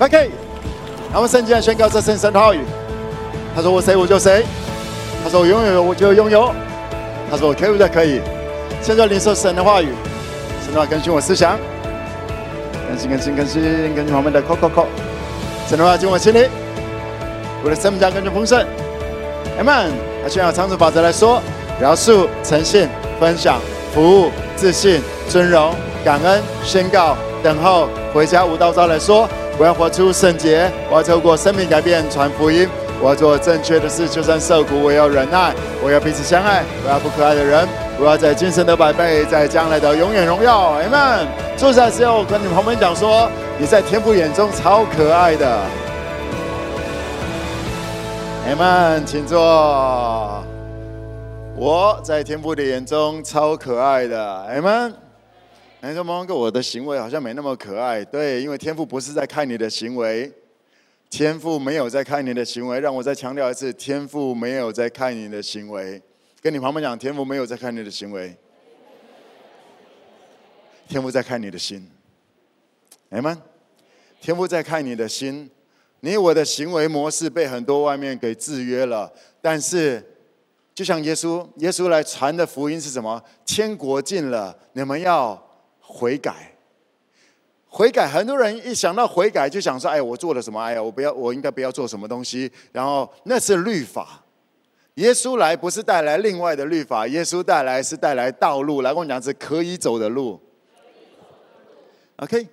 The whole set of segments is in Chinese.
OK，他们圣经宣告这圣神的话语。他说：“我谁我就谁。”他说：“我拥有我就拥有。”他说：“我可以的可以。”现在领受神的话语，神的话更新我思想，更新更新更新更新我们的扣扣扣。神的话进我心里，我的生命将更加丰盛。Amen。他需要长处法则来说：描述、诚信、分享、服务、自信、尊荣、感恩、宣告、等候、回家无道招来说。我要活出圣洁，我要透过生命改变传福音，我要做正确的事，就算受苦，我要忍耐，我要彼此相爱，我要不可爱的人，我要在今生得百倍，在将来的永远荣耀。阿门。坐下的时候，跟你们朋友们讲说，你在天父眼中超可爱的。阿门，请坐。我在天父的眼中超可爱的。阿门。你说：“蒙哥，我的行为好像没那么可爱。”对，因为天赋不是在看你的行为，天赋没有在看你的行为。让我再强调一次，天赋没有在看你的行为。跟你旁边讲，天赋没有在看你的行为，天赋在看你的心。哎们，天赋在看你的心。你我的行为模式被很多外面给制约了，但是就像耶稣，耶稣来传的福音是什么？天国近了，你们要。悔改，悔改，很多人一想到悔改就想说：“哎，我做了什么？哎呀，我不要，我应该不要做什么东西。”然后那是律法。耶稣来不是带来另外的律法，耶稣带来是带来道路，来跟我讲是可以走的路。OK，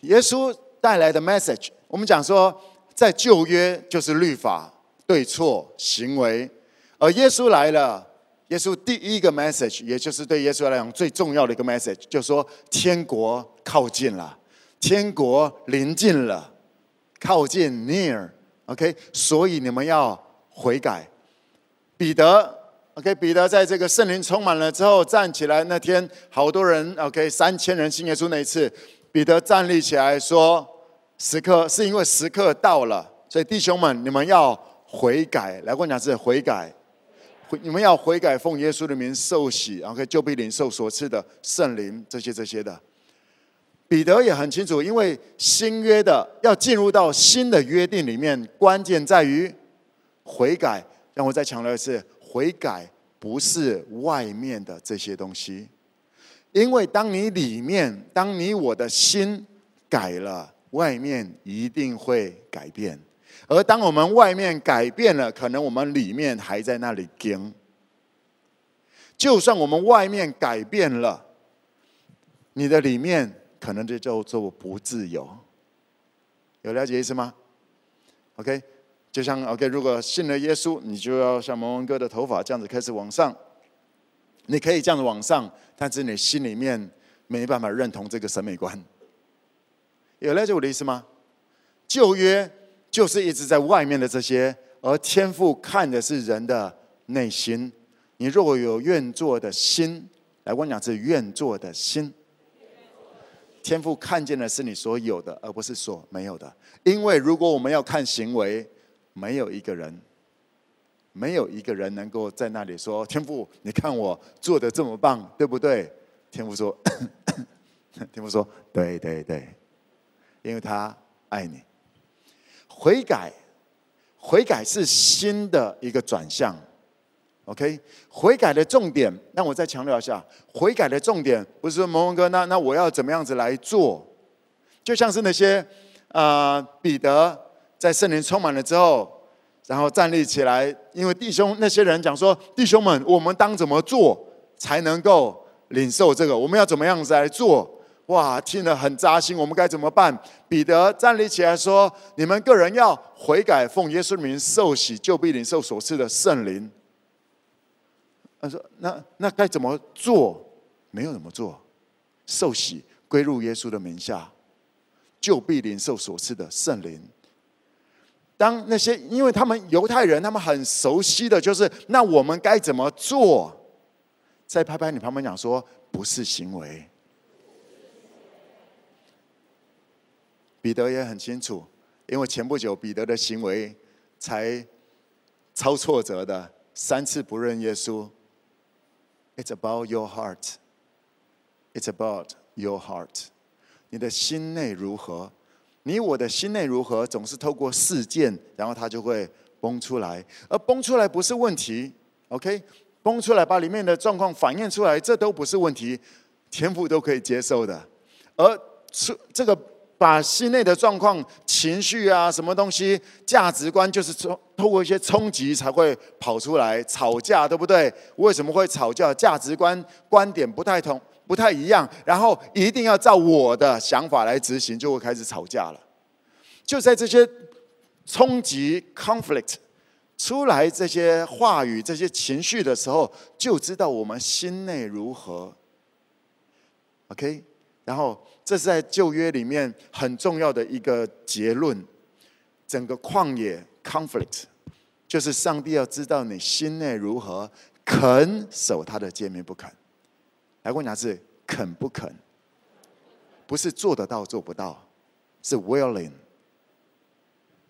耶稣带来的 message，我们讲说，在旧约就是律法、对错、行为，而耶稣来了。耶稣第一个 message，也就是对耶稣来讲最重要的一个 message，就说天国靠近了，天国临近了，靠近 near，OK，所以你们要悔改。彼得，OK，彼得在这个圣灵充满了之后站起来，那天好多人，OK，三千人信耶稣那一次，彼得站立起来说：“时刻是因为时刻到了，所以弟兄们，你们要悔改。”来，我讲是悔改。你们要悔改，奉耶稣的名受洗，然后就必领受所赐的圣灵，这些这些的。彼得也很清楚，因为新约的要进入到新的约定里面，关键在于悔改。让我再强调一次，悔改不是外面的这些东西，因为当你里面，当你我的心改了，外面一定会改变。而当我们外面改变了，可能我们里面还在那里跟。就算我们外面改变了，你的里面可能就叫做不自由。有了解意思吗？OK，就像 OK，如果信了耶稣，你就要像蒙文哥的头发这样子开始往上。你可以这样子往上，但是你心里面没办法认同这个审美观。有了解我的意思吗？旧约。就是一直在外面的这些，而天父看的是人的内心。你若果有愿做的心，来，我讲是愿做的心。天父看见的是你所有的，而不是所没有的。因为如果我们要看行为，没有一个人，没有一个人能够在那里说：“天父，你看我做的这么棒，对不对？”天父说：“ 天父说，对对对，因为他爱你。”悔改，悔改是新的一个转向，OK？悔改的重点，那我再强调一下，悔改的重点不是说蒙蒙哥，那那我要怎么样子来做？就像是那些、呃，彼得在圣灵充满了之后，然后站立起来，因为弟兄那些人讲说，弟兄们，我们当怎么做才能够领受这个？我们要怎么样子来做？哇，听了很扎心，我们该怎么办？彼得站立起来说：“你们个人要悔改，奉耶稣名受洗，就必领受所赐的圣灵。”他说：“那那该怎么做？没有怎么做，受洗归入耶稣的名下，就必领受所赐的圣灵。”当那些因为他们犹太人，他们很熟悉的就是，那我们该怎么做？再拍拍你旁边讲说：“不是行为。”彼得也很清楚，因为前不久彼得的行为才超挫折的，三次不认耶稣。It's about your heart. It's about your heart. 你的心内如何？你我的心内如何，总是透过事件，然后它就会崩出来。而崩出来不是问题，OK？崩出来把里面的状况反映出来，这都不是问题，天父都可以接受的。而出这个。把心内的状况、情绪啊，什么东西、价值观，就是通透过一些冲击才会跑出来。吵架，对不对？为什么会吵架？价值观、观点不太同，不太一样，然后一定要照我的想法来执行，就会开始吵架了。就在这些冲击 （conflict） 出来这些话语、这些情绪的时候，就知道我们心内如何。OK，然后。这是在旧约里面很重要的一个结论。整个旷野 conflict，就是上帝要知道你心内如何，肯守他的诫命不肯。来，问一下是肯不肯？不是做得到做不到，是 willing。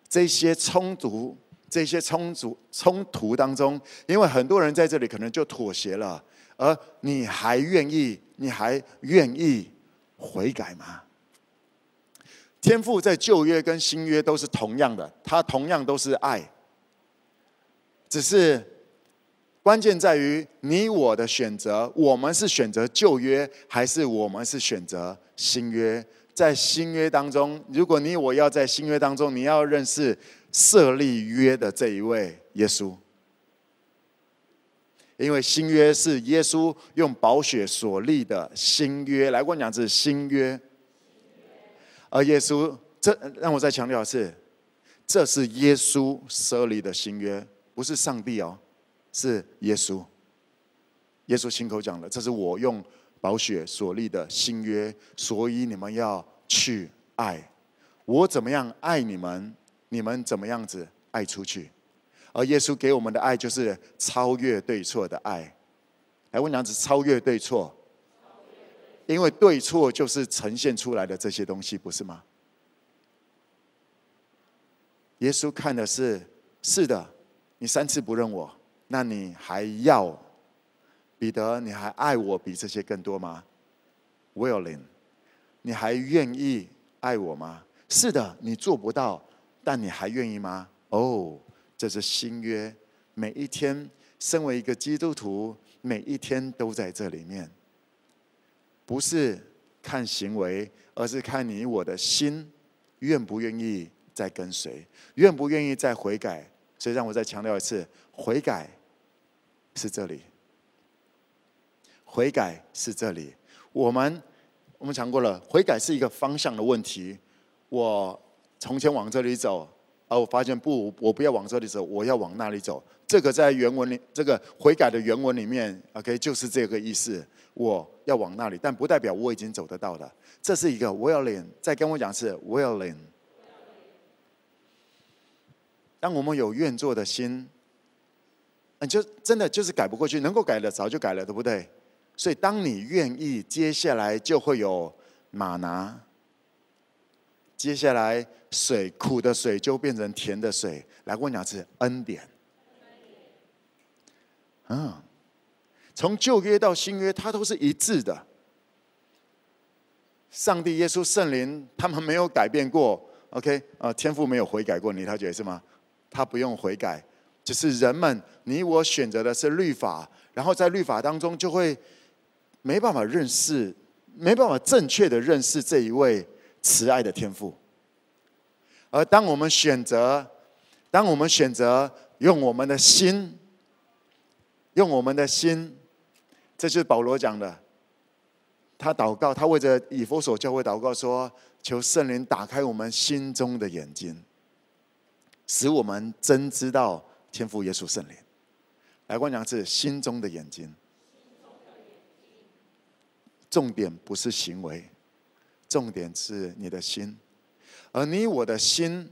这些冲突，这些冲突冲突当中，因为很多人在这里可能就妥协了，而你还愿意，你还愿意。悔改吗？天父在旧约跟新约都是同样的，他同样都是爱，只是关键在于你我的选择。我们是选择旧约，还是我们是选择新约？在新约当中，如果你我要在新约当中，你要认识设立约的这一位耶稣。因为新约是耶稣用宝血所立的新约，来，我讲是新约。而耶稣，这让我再强调的是，这是耶稣设立的新约，不是上帝哦，是耶稣。耶稣亲口讲的，这是我用宝血所立的新约，所以你们要去爱。我怎么样爱你们，你们怎么样子爱出去。而耶稣给我们的爱，就是超越对错的爱。来问娘子，超越对错，因为对错就是呈现出来的这些东西，不是吗？耶稣看的是，是的，你三次不认我，那你还要彼得，你还爱我比这些更多吗？Willing，你还愿意爱我吗？是的，你做不到，但你还愿意吗？哦、这是新约，每一天，身为一个基督徒，每一天都在这里面。不是看行为，而是看你我的心，愿不愿意再跟随，愿不愿意再悔改。所以让我再强调一次，悔改是这里，悔改是这里。我们我们讲过了，悔改是一个方向的问题。我从前往这里走。而我发现不，我不要往这里走，我要往那里走。这个在原文里，这个悔改的原文里面，OK，就是这个意思。我要往那里，但不代表我已经走得到的。这是一个 willing，再跟我讲是 willing。当我们有愿做的心，你就真的就是改不过去，能够改的早就改了，对不对？所以当你愿意，接下来就会有吗哪。接下来，水苦的水就变成甜的水。来，问两次恩典。嗯，从旧约到新约，它都是一致的。上帝、耶稣、圣灵，他们没有改变过。OK，呃，天父没有悔改过，你他觉得是吗？他不用悔改，只是人们，你我选择的是律法，然后在律法当中就会没办法认识，没办法正确的认识这一位。慈爱的天赋，而当我们选择，当我们选择用我们的心，用我们的心，这就是保罗讲的。他祷告，他为着以弗所教会祷告说：“求圣灵打开我们心中的眼睛，使我们真知道天父耶稣圣灵。”来，我讲是心中的眼睛，重点不是行为。重点是你的心，而你我的心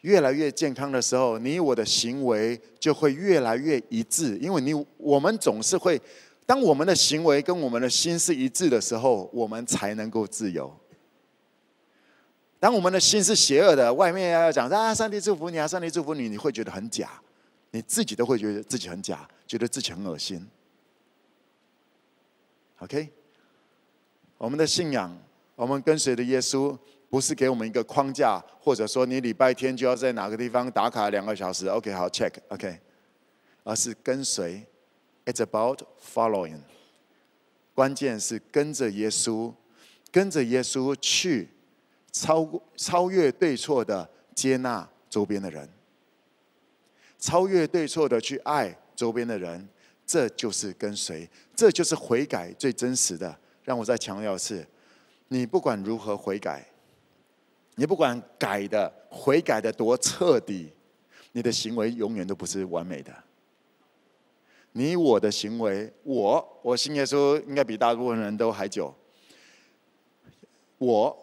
越来越健康的时候，你我的行为就会越来越一致。因为你我们总是会，当我们的行为跟我们的心是一致的时候，我们才能够自由。当我们的心是邪恶的，外面要讲啊，上帝祝福你啊，上帝祝福你，你会觉得很假，你自己都会觉得自己很假，觉得自己很恶心。OK，我们的信仰。我们跟随的耶稣，不是给我们一个框架，或者说你礼拜天就要在哪个地方打卡两个小时，OK，好，check，OK，而是跟随，It's about following。关键是跟着耶稣，跟着耶稣去超过超越对错的接纳周边的人，超越对错的去爱周边的人，这就是跟随，这就是悔改最真实的。让我再强调一次，你不管如何悔改，你不管改的悔改的多彻底，你的行为永远都不是完美的。你我的行为，我我信耶稣应该比大部分人都还久。我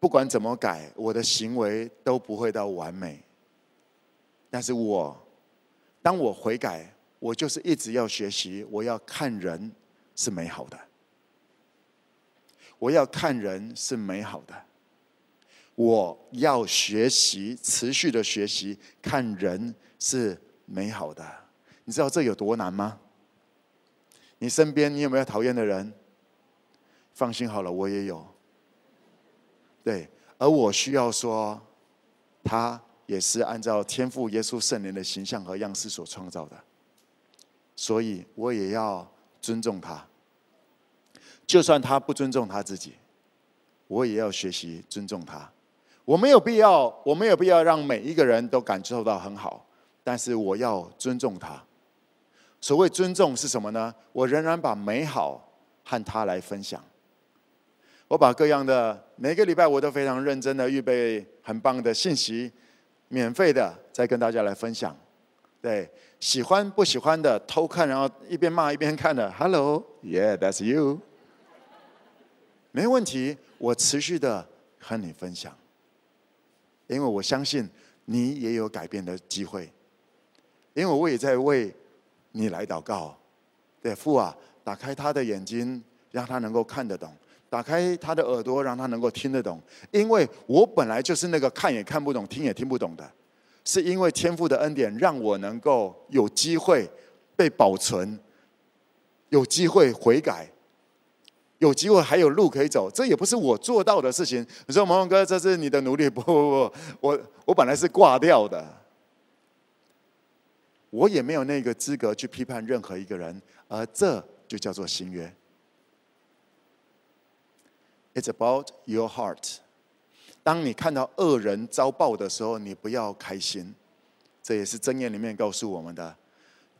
不管怎么改，我的行为都不会到完美。但是我当我悔改，我就是一直要学习，我要看人是美好的。我要看人是美好的，我要学习，持续的学习，看人是美好的。你知道这有多难吗？你身边你有没有讨厌的人？放心好了，我也有。对，而我需要说，他也是按照天父耶稣圣灵的形象和样式所创造的，所以我也要尊重他。就算他不尊重他自己，我也要学习尊重他。我没有必要，我没有必要让每一个人都感受到很好，但是我要尊重他。所谓尊重是什么呢？我仍然把美好和他来分享。我把各样的每个礼拜我都非常认真的预备很棒的信息，免费的再跟大家来分享。对，喜欢不喜欢的偷看，然后一边骂一边看的，Hello，Yeah，that's you。没问题，我持续的和你分享，因为我相信你也有改变的机会，因为我也在为你来祷告。对，父啊，打开他的眼睛，让他能够看得懂；打开他的耳朵，让他能够听得懂。因为我本来就是那个看也看不懂、听也听不懂的，是因为天父的恩典，让我能够有机会被保存，有机会悔改。有机会还有路可以走，这也不是我做到的事情。你说，蒙蒙哥，这是你的努力？不不不，我我本来是挂掉的，我也没有那个资格去批判任何一个人，而这就叫做新约。It's about your heart。当你看到恶人遭报的时候，你不要开心，这也是箴言里面告诉我们的。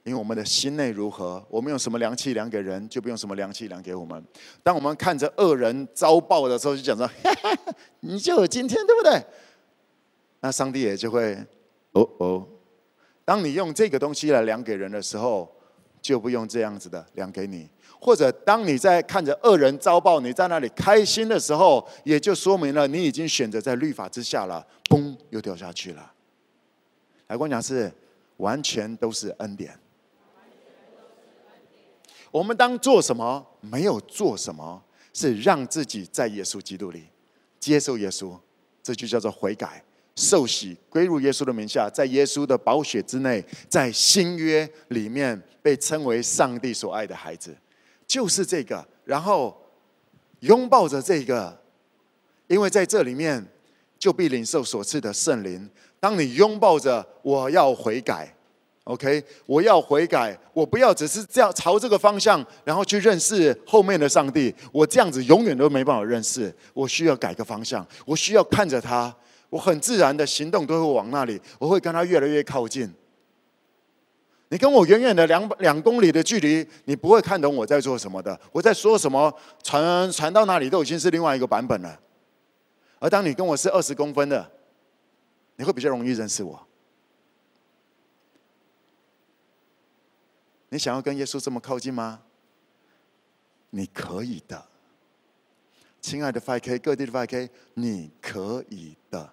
因为我们的心内如何，我们用什么量器量给人，就不用什么量器量给我们。当我们看着恶人遭报的时候，就讲说：“哈哈，你就有今天，对不对？”那上帝也就会，哦哦。当你用这个东西来量给人的时候，就不用这样子的量给你。或者当你在看着恶人遭报，你在那里开心的时候，也就说明了你已经选择在律法之下了，嘣，又掉下去了。来，我讲是完全都是恩典。我们当做什么？没有做什么，是让自己在耶稣基督里接受耶稣，这就叫做悔改、受洗、归入耶稣的名下，在耶稣的宝血之内，在新约里面被称为上帝所爱的孩子，就是这个。然后拥抱着这个，因为在这里面就必领受所赐的圣灵。当你拥抱着我要悔改。OK，我要悔改，我不要只是这样朝这个方向，然后去认识后面的上帝。我这样子永远都没办法认识。我需要改个方向，我需要看着他，我很自然的行动都会往那里，我会跟他越来越靠近。你跟我远远的两两公里的距离，你不会看懂我在做什么的，我在说什么，传传到哪里都已经是另外一个版本了。而当你跟我是二十公分的，你会比较容易认识我。你想要跟耶稣这么靠近吗？你可以的，亲爱的 5K，各地的 5K，你可以的。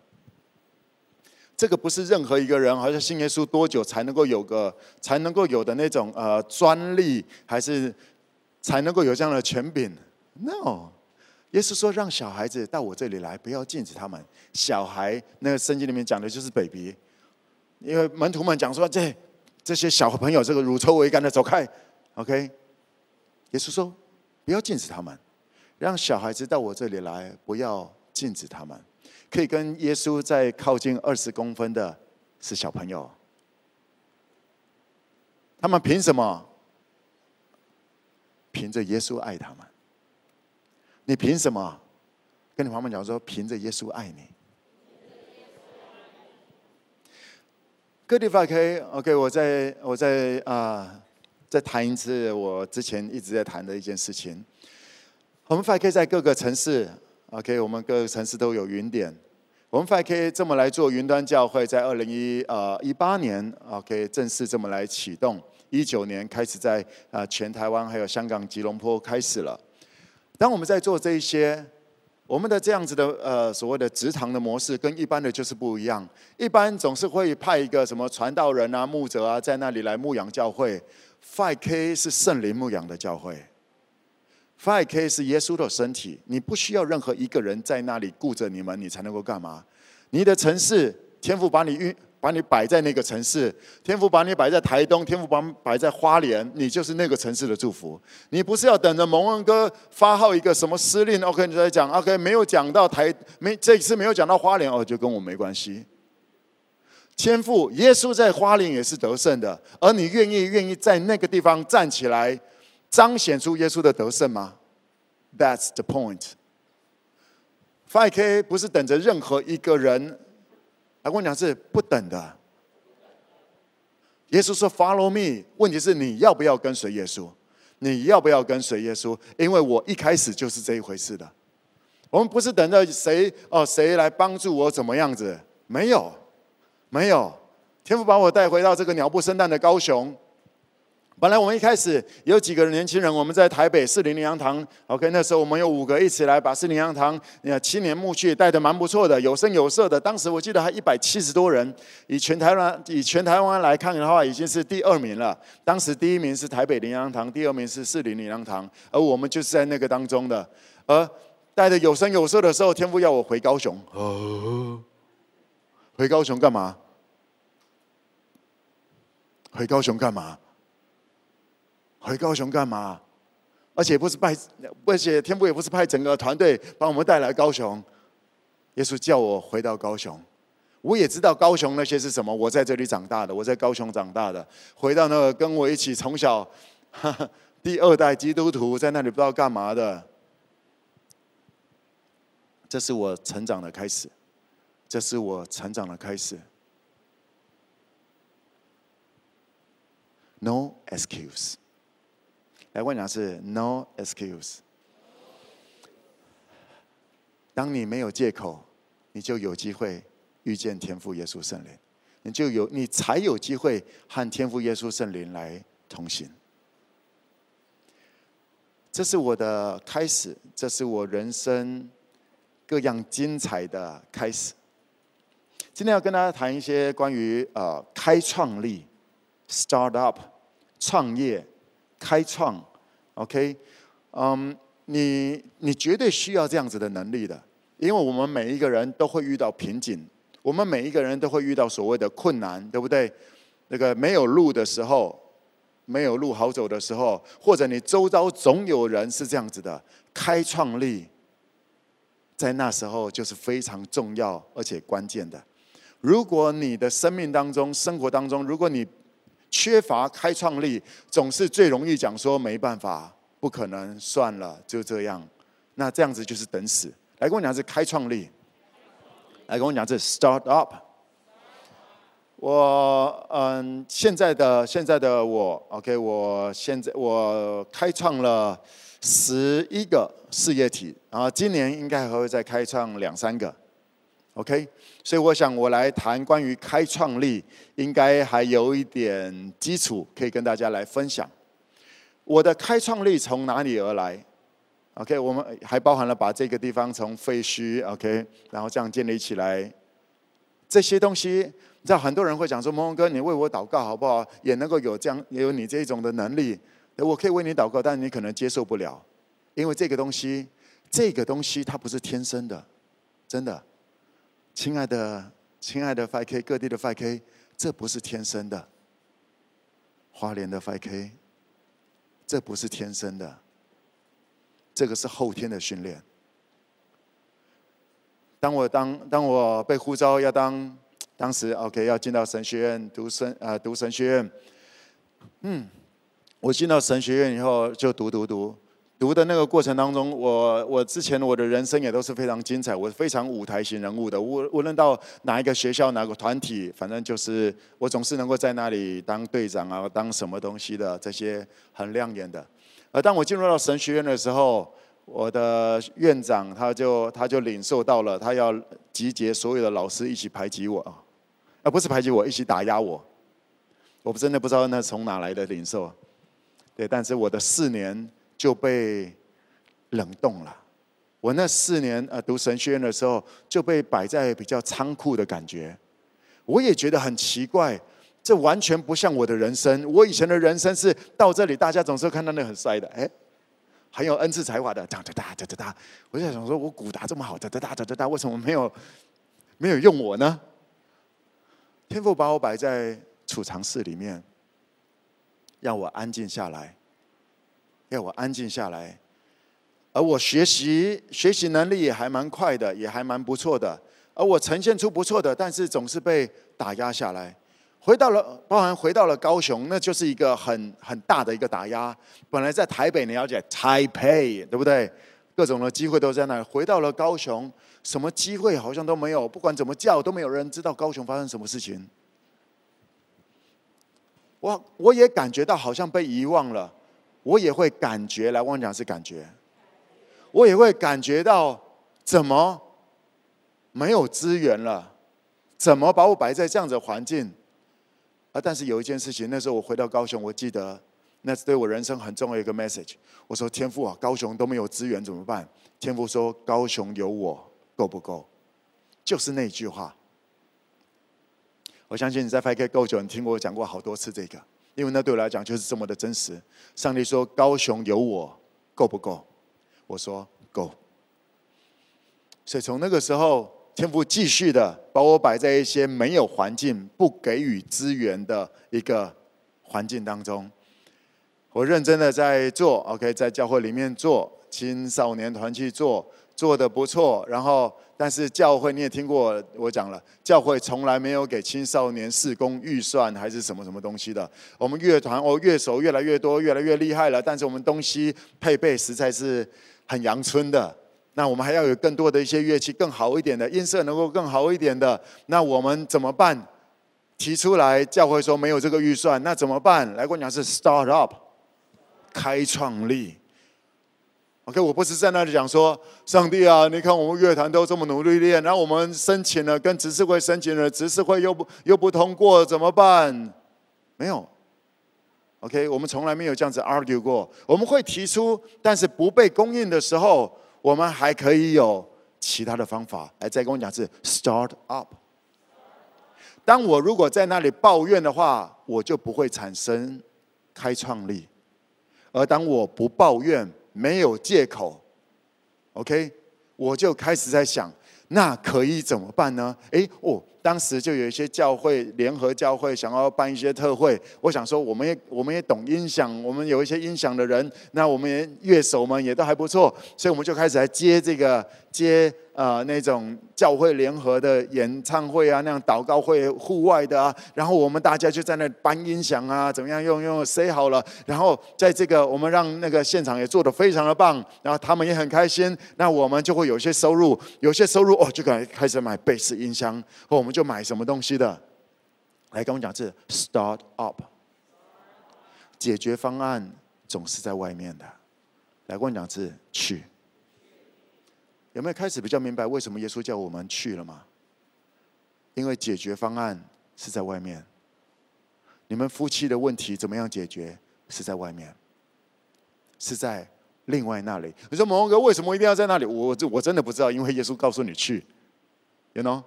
这个不是任何一个人，好像信耶稣多久才能够有个，才能够有的那种呃专利，还是才能够有这样的权柄？No，耶稣说让小孩子到我这里来，不要禁止他们。小孩那个圣经里面讲的就是 baby，因为门徒们讲说这。这些小朋友，这个乳臭未干的，走开，OK。耶稣说：“不要禁止他们，让小孩子到我这里来，不要禁止他们。可以跟耶稣再靠近二十公分的是小朋友。他们凭什么？凭着耶稣爱他们。你凭什么？跟你旁边讲说，凭着耶稣爱你。各地方可以，OK，我在我在啊、再谈一次我之前一直在谈的一件事情。我们 5K 在各个城市，OK，我们各个城市都有云点。我们 5K 这么来做云端教会，在二零一呃一八年，OK，正式这么来启动。一九年开始在啊全台湾还有香港吉隆坡开始了。当我们在做这一些。我们的这样子的呃所谓的职堂的模式跟一般的就是不一样。一般总是会派一个什么传道人啊、牧者啊在那里来牧养教会。5K 是圣灵牧养的教会。5K 是耶稣的身体，你不需要任何一个人在那里顾着你们，你才能够干嘛？你的城市，天父把你运。把你摆在那个城市，天父把你摆在台东，天父把你摆在花莲，你就是那个城市的祝福。你不是要等着蒙恩哥发号一个什么司令，OK，你在讲，OK，没有讲到台，没这次没有讲到花莲，哦，就跟我没关系。天父耶稣在花莲也是得胜的，而你愿意愿意在那个地方站起来，彰显出耶稣的得胜吗？That's the point。5K 不是等着任何一个人。来跟我讲是不等的。耶稣说：“Follow me。”问题是你要不要跟随耶稣？你要不要跟随耶稣？因为我一开始就是这一回事的。我们不是等着谁哦，谁来帮助我怎么样子？没有，没有。天父把我带回到这个鸟不生蛋的高雄。本来我们一开始有几个年轻人，我们在台北四零零洋堂，OK，那时候我们有五个一起来把四零洋堂青年牧区带的蛮不错的，有声有色的。当时我记得还一百七十多人，以全台湾以全台湾来看的话，已经是第二名了。当时第一名是台北林洋堂，第二名是四零零洋堂，而我们就是在那个当中的。而带着有声有色的时候，天父要我回高雄，哦，回高雄干嘛？回高雄干嘛？回高雄干嘛？而且不是派，而且天父也不是派整个团队把我们带来高雄。耶稣叫我回到高雄，我也知道高雄那些是什么。我在这里长大的，我在高雄长大的，回到那个跟我一起从小 第二代基督徒在那里不知道干嘛的。这是我成长的开始，这是我成长的开始。No excuse。来问讲是 no excuse。当你没有借口，你就有机会遇见天父耶稣圣灵，你就有你才有机会和天父耶稣圣灵来同行。这是我的开始，这是我人生各样精彩的开始。今天要跟大家谈一些关于呃开创力、start up、创业。开创，OK，嗯、你你绝对需要这样子的能力的，因为我们每一个人都会遇到瓶颈，我们每一个人都会遇到所谓的困难，对不对？那个没有路的时候，没有路好走的时候，或者你周遭总有人是这样子的，开创力在那时候就是非常重要而且关键的。如果你的生命当中、生活当中，如果你缺乏开创力，总是最容易讲说没办法、不可能、算了，就这样。那这样子就是等死。来跟我讲是开创力，来跟我讲是 start up。我嗯，现在的现在的我，OK，我现在我开创了十一个事业体，然后今年应该还会再开创两三个。OK，所以我想我来谈关于开创力，应该还有一点基础可以跟大家来分享。我的开创力从哪里而来？OK，我们还包含了把这个地方从废墟 OK，然后这样建立起来。这些东西，你知道很多人会讲说：“蒙蒙哥，你为我祷告好不好？也能够有这样，也有你这种的能力，我可以为你祷告，但你可能接受不了，因为这个东西，这个东西它不是天生的，真的。”亲爱的，亲爱的 5K，各地的 5K，这不是天生的。花莲的 5K，这不是天生的，这个是后天的训练。当我当当我被呼召要当，当时 OK 要进到神学院读神啊、呃、读神学院，嗯，我进到神学院以后就读读读。读的那个过程当中，我我之前我的人生也都是非常精彩，我是非常舞台型人物的。无无论到哪一个学校、哪个团体，反正就是我总是能够在那里当队长啊，当什么东西的这些很亮眼的。而当我进入到神学院的时候，我的院长他就他就领受到了，他要集结所有的老师一起排挤我啊，而不是排挤我，一起打压我。我真的不知道那从哪来的领受，对，但是我的四年。就被冷冻了。我那四年呃读神学院的时候，就被摆在比较仓库的感觉。我也觉得很奇怪，这完全不像我的人生。我以前的人生是到这里，大家总是看到那很帅的，哎，很有恩赐才华的，哒哒哒哒哒哒。我就想说，我鼓打这么好，哒哒哒哒哒哒，为什么没有没有用我呢？天父把我摆在储藏室里面，让我安静下来。要我安静下来，而我学习学习能力也还蛮快的，也还蛮不错的。而我呈现出不错的，但是总是被打压下来。回到了，包含回到了高雄，那就是一个很很大的一个打压。本来在台北，你了解台北，对不对？各种的机会都在那儿。回到了高雄，什么机会好像都没有。不管怎么叫，都没有人知道高雄发生什么事情。我我也感觉到好像被遗忘了。我也会感觉，来，我讲是感觉，我也会感觉到怎么没有资源了，怎么把我摆在这样的环境？啊！但是有一件事情，那时候我回到高雄，我记得那是对我人生很重要一个 message。我说：“天父啊，高雄都没有资源怎么办？”天父说：“高雄有我，够不够？”就是那句话。我相信你在 FK 够久，你听过我讲过好多次这个。因为那对我来讲就是这么的真实。上帝说：“高雄有我，够不够？”我说：“够。”所以从那个时候，天父继续的把我摆在一些没有环境、不给予资源的一个环境当中。我认真的在做，OK，在教会里面做青少年团去做，做的不错，然后。但是教会你也听过我讲了，教会从来没有给青少年事工预算还是什么什么东西的。我们乐团哦，乐手越来越多，越来越厉害了，但是我们东西配备实在是很阳春的。那我们还要有更多的一些乐器，更好一点的音色能够更好一点的。那我们怎么办？提出来，教会说没有这个预算，那怎么办？来跟我讲是 start up，开创力。OK，我不是在那里讲说，上帝啊，你看我们乐团都这么努力练，然后我们申请了，跟执事会申请了，执事会又不又不通过，怎么办？没有。OK，我们从来没有这样子 argue 过。我们会提出，但是不被供应的时候，我们还可以有其他的方法。来，再跟我讲是 start up。当我如果在那里抱怨的话，我就不会产生开创力。而当我不抱怨，没有借口，OK，我就开始在想，那可以怎么办呢？诶，哦。当时就有一些教会联合教会想要办一些特会，我想说，我们也我们也懂音响，我们有一些音响的人，那我们也乐手们也都还不错，所以我们就开始来接这个接呃那种教会联合的演唱会啊，那样祷告会户外的啊，然后我们大家就在那搬音响啊，怎么样用用塞好了，然后在这个我们让那个现场也做得非常的棒，然后他们也很开心，那我们就会有些收入，有些收入哦，就开开始买贝斯音箱或我们。就买什么东西的？来跟我讲，是 start up。解决方案总是在外面的。来跟我讲，是去。有没有开始比较明白为什么耶稣叫我们去了吗？因为解决方案是在外面。你们夫妻的问题怎么样解决？是在外面，是在另外那里。你说某哥为什么一定要在那里？我这我真的不知道，因为耶稣告诉你去，you know。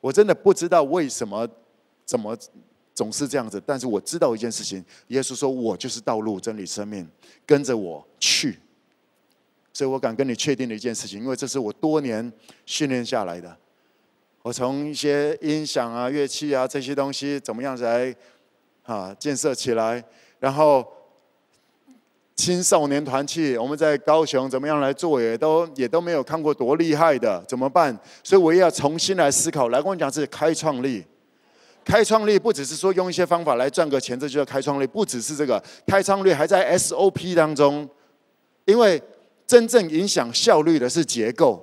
我真的不知道为什么，怎么总是这样子。但是我知道一件事情，耶稣说：“我就是道路、真理、生命，跟着我去。”所以我敢跟你确定的一件事情，因为这是我多年训练下来的。我从一些音响啊、乐器啊这些东西怎么样子来啊建设起来，然后青少年团契，我们在高雄怎么样来做，也都也都没有看过多厉害的，怎么办？所以我也要重新来思考。来跟我讲是开创力，开创力不只是说用一些方法来赚个钱，这就叫开创力。不只是这个，开创力还在 SOP 当中，因为真正影响效率的是结构，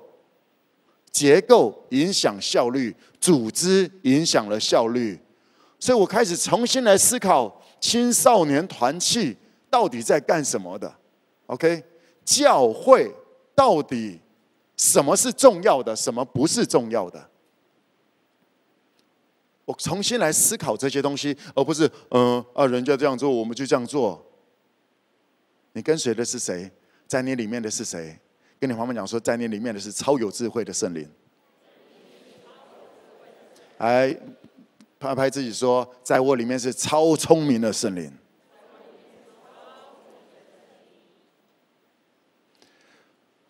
结构影响效率，组织影响了效率，所以我开始重新来思考青少年团契。到底在干什么的？OK，教会到底什么是重要的，什么不是重要的？我重新来思考这些东西，而不是嗯啊，人家这样做，我们就这样做。你跟随的是谁？在你里面的是谁？跟你妈妈讲说，在你里面的是超有智慧的圣灵。来拍拍自己说，在我里面是超聪明的圣灵。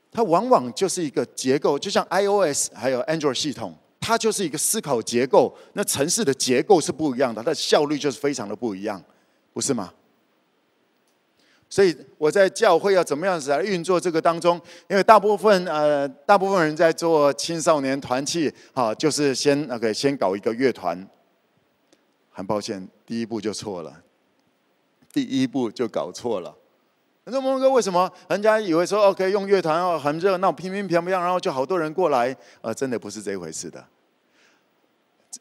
它往往就是一个结构，就像 iOS 还有 Android 系统，它就是一个思考结构。那城市的结构是不一样的，它的效率就是非常的不一样，不是吗？所以我在教会要怎么样子来运作这个当中，因为大部分呃大部分人在做青少年团契，哈，就是先 OK 先搞一个乐团。很抱歉，第一步就错了，第一步就搞错了。那蒙哥为什么人家以为说 OK 用乐团哦很热闹，乒乒乓乓，然后就好多人过来？呃，真的不是这一回事的。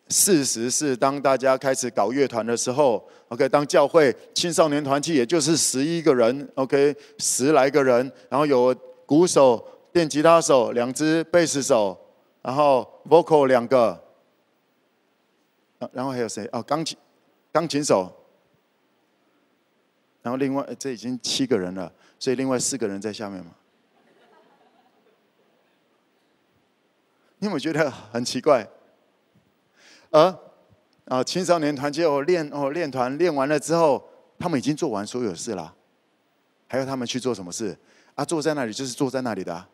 事实是，当大家开始搞乐团的时候，OK，当教会青少年团契也就是十一个人，OK，十来个人，然后有鼓手、电吉他手、两只贝斯手，然后 vocal 两个，然后还有谁？哦，钢琴，钢琴手。然后另外，这已经七个人了，所以另外四个人在下面嘛。你有没有觉得很奇怪？而啊，青少年团结哦练哦练团练完了之后，他们已经做完所有事了，还要他们去做什么事？啊，坐在那里就是坐在那里的，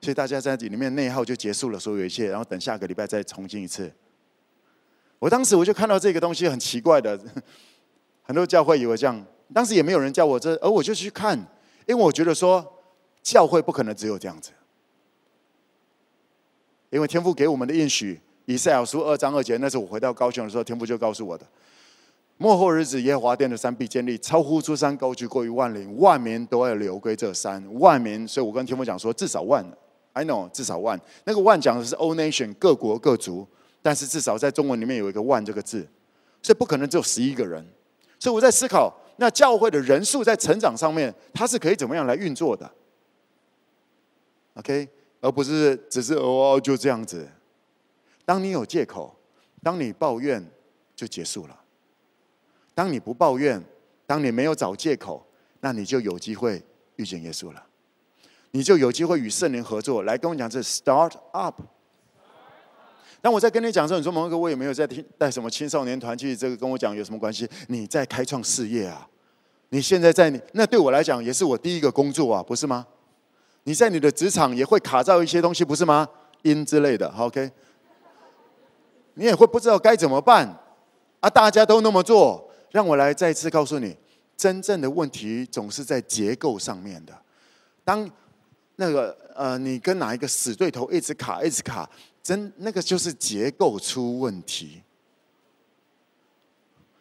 所以大家在里面内耗就结束了所有一切，然后等下个礼拜再重新一次。我当时我就看到这个东西很奇怪的，很多教会以为这样。当时也没有人叫我这，而我就去看，因为我觉得说教会不可能只有这样子，因为天父给我们的应许，以赛亚书二章二节，那是我回到高雄的时候，天父就告诉我的：末后日子，耶和华殿的山必建立，超乎诸山高举过于万岭，万民都要流归这山。万民，所以我跟天父讲说，至少万，I know，至少万。那个万讲的是 all nation 各国各族，但是至少在中文里面有一个万这个字，所以不可能只有十一个人。所以我在思考。那教会的人数在成长上面，它是可以怎么样来运作的？OK，而不是只是哦就这样子。当你有借口，当你抱怨，就结束了。当你不抱怨，当你没有找借口，那你就有机会遇见耶稣了。你就有机会与圣灵合作，来跟我讲这 start up。当我在跟你讲的时候，你说蒙哥，我也没有在听带什么青少年团去，这个跟我讲有什么关系？你在开创事业啊？你现在在你那对我来讲也是我第一个工作啊，不是吗？你在你的职场也会卡到一些东西，不是吗？因之类的，OK？你也会不知道该怎么办啊？大家都那么做，让我来再次告诉你，真正的问题总是在结构上面的。当那个呃，你跟哪一个死对头一直卡，一直卡。真那个就是结构出问题，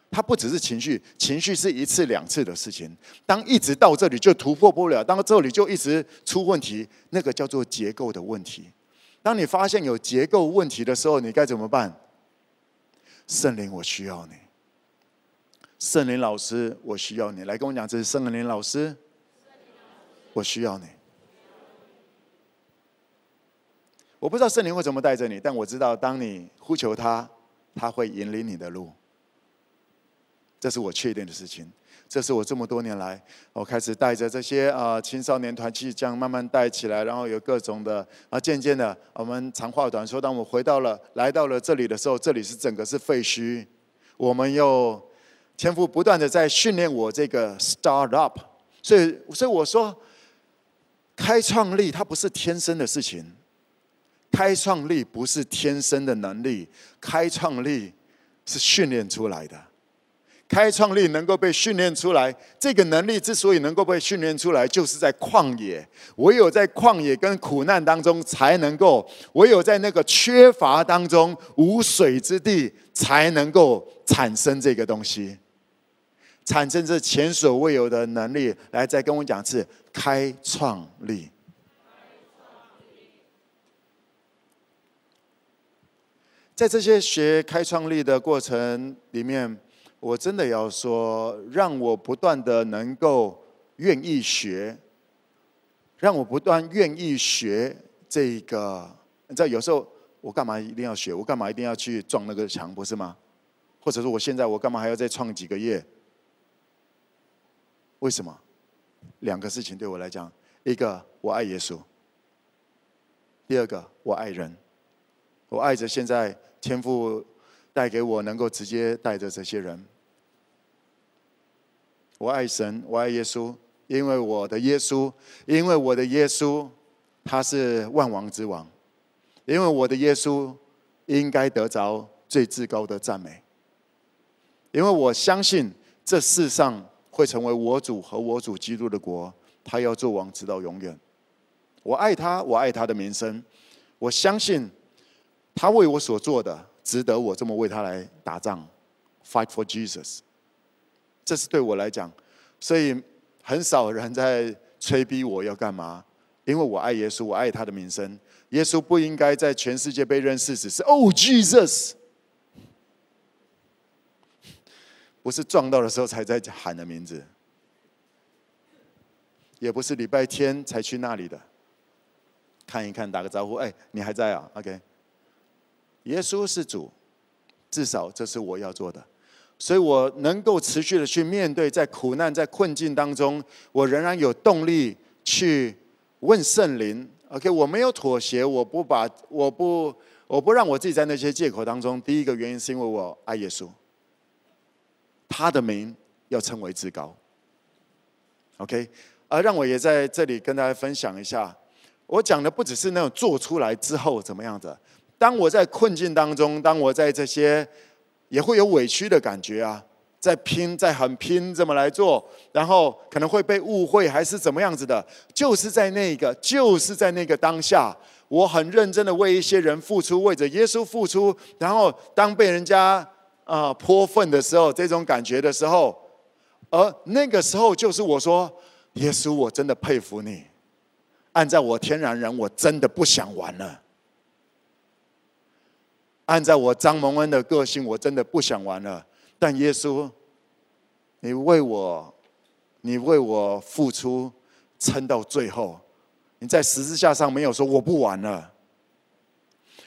它不只是情绪，情绪是一次两次的事情。当一直到这里就突破不了，当这里就一直出问题，那个叫做结构的问题。当你发现有结构问题的时候，你该怎么办？圣灵，我需要你。圣灵老师，我需要你。来跟我讲，这是圣灵老师，我需要你。我不知道圣灵会怎么带着你，但我知道，当你呼求他，他会引领你的路。这是我确定的事情。这是我这么多年来，我开始带着这些啊青少年团契，这样慢慢带起来，然后有各种的啊，渐渐的，我们长话短说，当我回到了来到了这里的时候，这里是整个是废墟。我们又天父不断的在训练我这个 start up，所以所以我说，开创力它不是天生的事情。开创力不是天生的能力，开创力是训练出来的。开创力能够被训练出来，这个能力之所以能够被训练出来，就是在旷野。唯有在旷野跟苦难当中，才能够；唯有在那个缺乏当中、无水之地，才能够产生这个东西，产生这前所未有的能力。来，再跟我讲一次：开创力。在这些学开创力的过程里面，我真的要说，让我不断的能够愿意学，让我不断愿意学这个。你知道，有时候我干嘛一定要学？我干嘛一定要去撞那个墙？不是吗？或者说，我现在我干嘛还要再创几个月？为什么？两个事情对我来讲，一个我爱耶稣，第二个我爱人，我爱着现在。天父带给我能够直接带着这些人，我爱神，我爱耶稣，因为我的耶稣，因为我的耶稣他是万王之王，因为我的耶稣应该得着最至高的赞美，因为我相信这世上会成为我主和我主基督的国，他要做王直到永远。我爱他，我爱他的名声，我相信。他为我所做的，值得我这么为他来打仗，fight for Jesus。这是对我来讲，所以很少人在催逼我要干嘛，因为我爱耶稣，我爱他的名声。耶稣不应该在全世界被认识，只是哦，Jesus，不是撞到的时候才在喊的名字，也不是礼拜天才去那里的，看一看，打个招呼，哎，你还在啊？OK。耶稣是主，至少这是我要做的，所以我能够持续的去面对，在苦难、在困境当中，我仍然有动力去问圣灵。OK，我没有妥协，我不把，我不，我不让我自己在那些借口当中。第一个原因是因为我爱耶稣，他的名要称为至高。OK，而让我也在这里跟大家分享一下，我讲的不只是那种做出来之后怎么样的。当我在困境当中，当我在这些也会有委屈的感觉啊，在拼，在很拼，这么来做，然后可能会被误会，还是怎么样子的？就是在那个，就是在那个当下，我很认真的为一些人付出，为着耶稣付出。然后当被人家啊泼粪的时候，这种感觉的时候，而那个时候就是我说，耶稣，我真的佩服你。按照我天然人，我真的不想玩了。按照我张蒙恩的个性，我真的不想玩了。但耶稣，你为我，你为我付出，撑到最后，你在十字架上没有说我不玩了。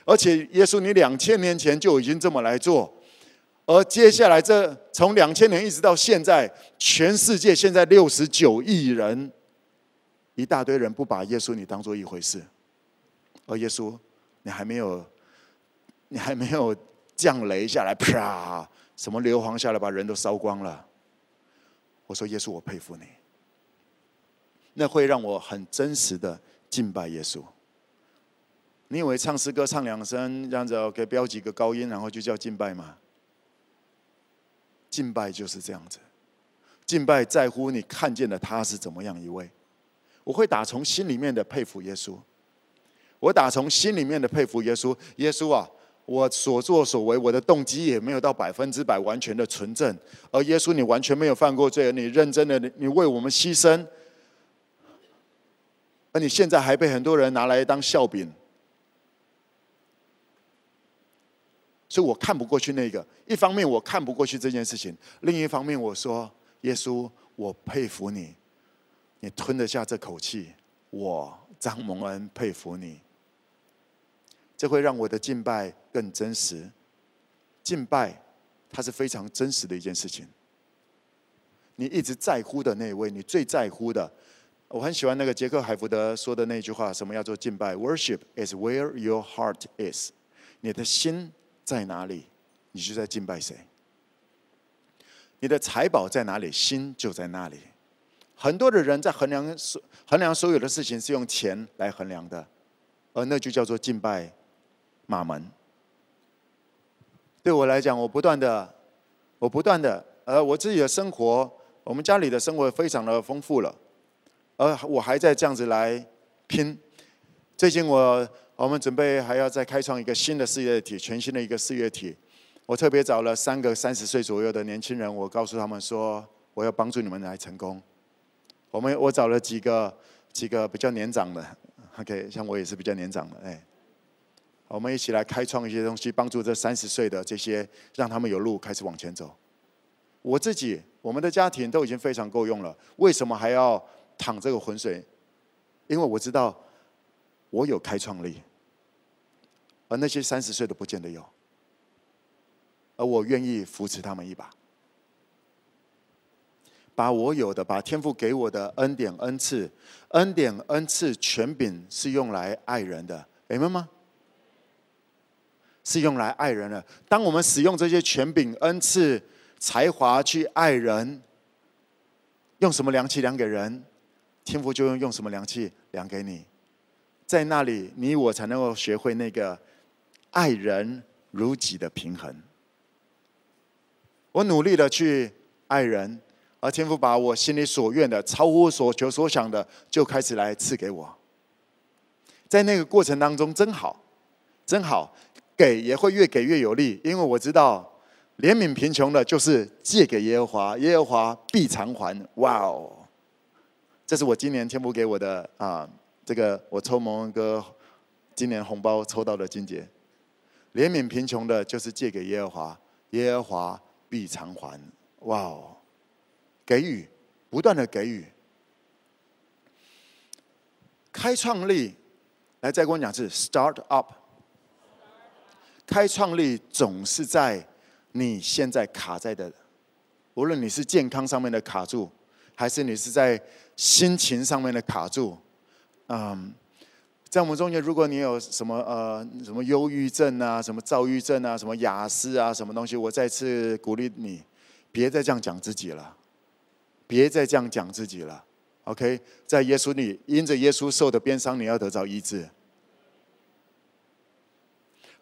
而且耶稣，你两千年前就已经这么来做，而接下来这从两千年一直到现在，全世界现在六十九亿人，一大堆人不把耶稣你当做一回事，而耶稣，你还没有。你还没有降雷下来，啪！什么硫磺下来，把人都烧光了。我说耶稣，我佩服你。那会让我很真实的敬拜耶稣。你以为唱诗歌唱两声，这样子给标几个高音，然后就叫敬拜吗？敬拜就是这样子。敬拜在乎你看见的他是怎么样一位。我会打从心里面的佩服耶稣。我打从心里面的佩服耶稣。耶稣啊！我所作所为，我的动机也没有到百分之百完全的纯正。而耶稣，你完全没有犯过罪，你认真的，你为我们牺牲，而你现在还被很多人拿来当笑柄，所以我看不过去那个。一方面我看不过去这件事情，另一方面我说，耶稣，我佩服你，你吞得下这口气，我张蒙恩佩服你。这会让我的敬拜更真实。敬拜，它是非常真实的一件事情。你一直在乎的那位，你最在乎的，我很喜欢那个杰克海福德说的那句话：什么叫做敬拜？Worship is where your heart is。你的心在哪里，你就在敬拜谁。你的财宝在哪里，心就在那里。很多的人在衡量所衡量所有的事情是用钱来衡量的，而那就叫做敬拜。马门，对我来讲，我不断的，我不断的呃，我自己的生活，我们家里的生活非常的丰富了，而我还在这样子来拼。最近我我们准备还要再开创一个新的事业体，全新的一个事业体。我特别找了三个三十岁左右的年轻人，我告诉他们说，我要帮助你们来成功。我们我找了几个几个比较年长的，OK，像我也是比较年长的，哎，我们一起来开创一些东西，帮助这三十岁的这些，让他们有路开始往前走。我自己，我们的家庭都已经非常够用了，为什么还要淌这个浑水？因为我知道我有开创力，而那些三十岁的不见得有。而我愿意扶持他们一把，把我有的，把天父给我的恩典恩赐，恩典恩赐权柄是用来爱人的，明白吗？是用来爱人的。当我们使用这些权柄恩赐才华去爱人，用什么量器量给人，天父就用用什么量器量给你。在那里，你我才能够学会那个爱人如己的平衡。我努力的去爱人，而天父把我心里所愿的、超乎所求所想的，就开始来赐给我。在那个过程当中，真好，真好，给也会越给越有力，因为我知道怜悯贫穷的，就是借给耶和华，耶和华必偿还。哇哦，这是我今年天父给我的啊，这个我抽蒙恩哥今年红包抽到的金节，怜悯贫穷的，就是借给耶和华，耶和华。必偿还，哇哦！给予，不断的给予，开创力，来再跟我讲是 start up。开创力总是在你现在卡在的，无论你是健康上面的卡住，还是你是在心情上面的卡住，嗯。在我们中间，如果你有什么呃什么忧郁症啊，什么躁郁症啊，什么雅思啊，什么东西，我再次鼓励你，别再这样讲自己了，别再这样讲自己了。OK，在耶稣里，因着耶稣受的鞭伤，你要得着医治。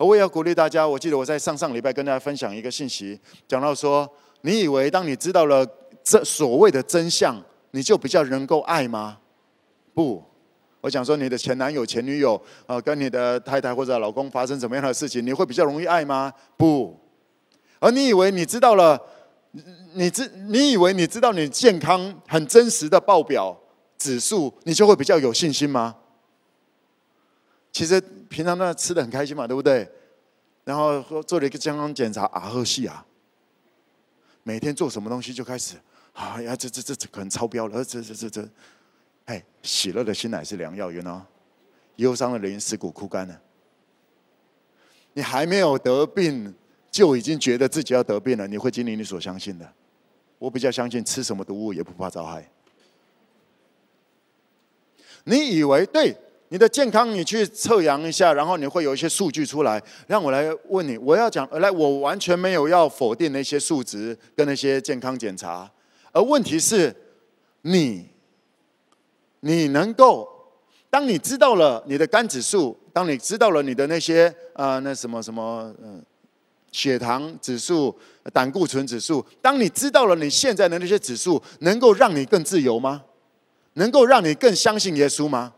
我也要鼓励大家，我记得我在上上礼拜跟大家分享一个信息，讲到说，你以为当你知道了这所谓的真相，你就比较能够爱吗？不。我想说，你的前男友、前女友，呃，跟你的太太或者老公发生怎么样的事情，你会比较容易爱吗？不。而你以为你知道了，你知你以为你知道你健康很真实的报表指数，你就会比较有信心吗？其实平常呢吃的很开心嘛，对不对？然后做了一个健康检查，啊呵细啊，每天做什么东西就开始，啊呀，这这这这可能超标了，这这这这。哎，喜乐的心乃是良药，原来，忧伤的灵使骨枯干了。你还没有得病，就已经觉得自己要得病了，你会经历你所相信的。我比较相信，吃什么毒物也不怕遭害。你以为对你的健康，你去测量一下，然后你会有一些数据出来。让我来问你，我要讲来，我完全没有要否定那些数值跟那些健康检查，而问题是，你。你能够，当你知道了你的肝指数，当你知道了你的那些啊、呃，那什么什么，嗯，血糖指数、胆固醇指数，当你知道了你现在的那些指数，能够让你更自由吗？能够让你更相信耶稣吗？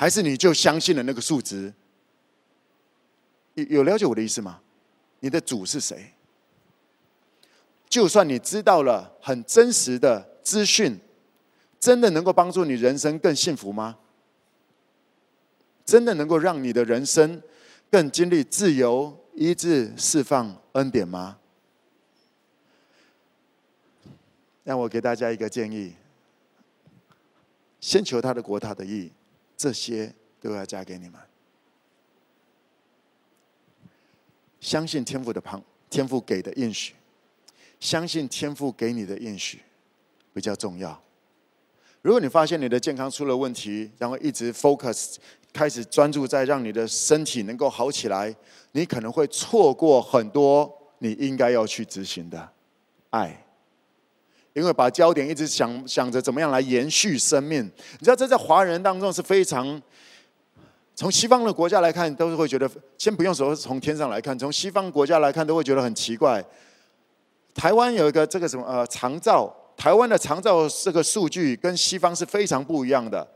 还是你就相信了那个数值？有有了解我的意思吗？你的主是谁？就算你知道了很真实的资讯。真的能够帮助你人生更幸福吗？真的能够让你的人生更经历自由、医治、释放、恩典吗？让我给大家一个建议：先求他的国、他的义，这些都要加给你们。相信天赋的旁，天赋给的应许，相信天赋给你的应许比较重要。如果你发现你的健康出了问题，然后一直 focus 开始专注在让你的身体能够好起来，你可能会错过很多你应该要去执行的爱，因为把焦点一直想想着怎么样来延续生命。你知道这在华人当中是非常，从西方的国家来看都是会觉得，先不用说从天上来看，从西方国家来看都会觉得很奇怪。台湾有一个这个什么呃长照，台湾的长照这个数据跟西方是非常不一样的。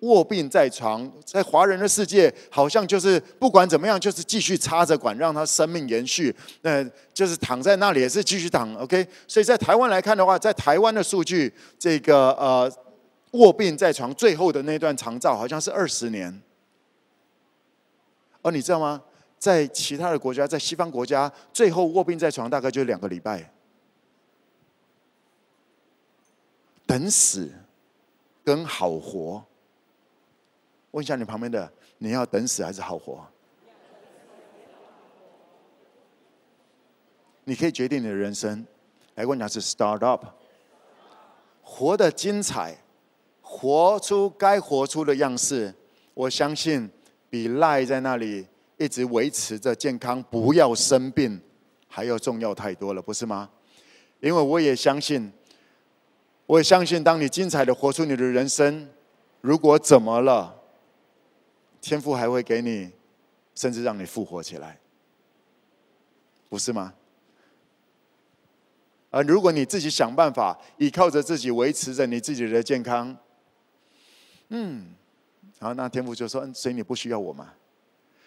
卧病在床，在华人的世界，好像就是不管怎么样，就是继续插着管，让他生命延续。那就是躺在那里也是继续躺，OK。所以在台湾来看的话，在台湾的数据，这个呃卧病在床最后的那段长照好像是二十年。哦，你知道吗？在其他的国家，在西方国家，最后卧病在床大概就两个礼拜。等死跟好活。问一下你旁边的，你要等死还是好活？你可以决定你的人生。来，我讲是 start up，活得精彩，活出该活出的样式。我相信比赖在那里一直维持着健康，不要生病，还要重要太多了，不是吗？因为我也相信，我也相信，当你精彩的活出你的人生，如果怎么了？天父还会给你，甚至让你复活起来，不是吗？而如果你自己想办法，依靠着自己维持着你自己的健康，嗯，好，那天父就说：“嗯，所以你不需要我吗？”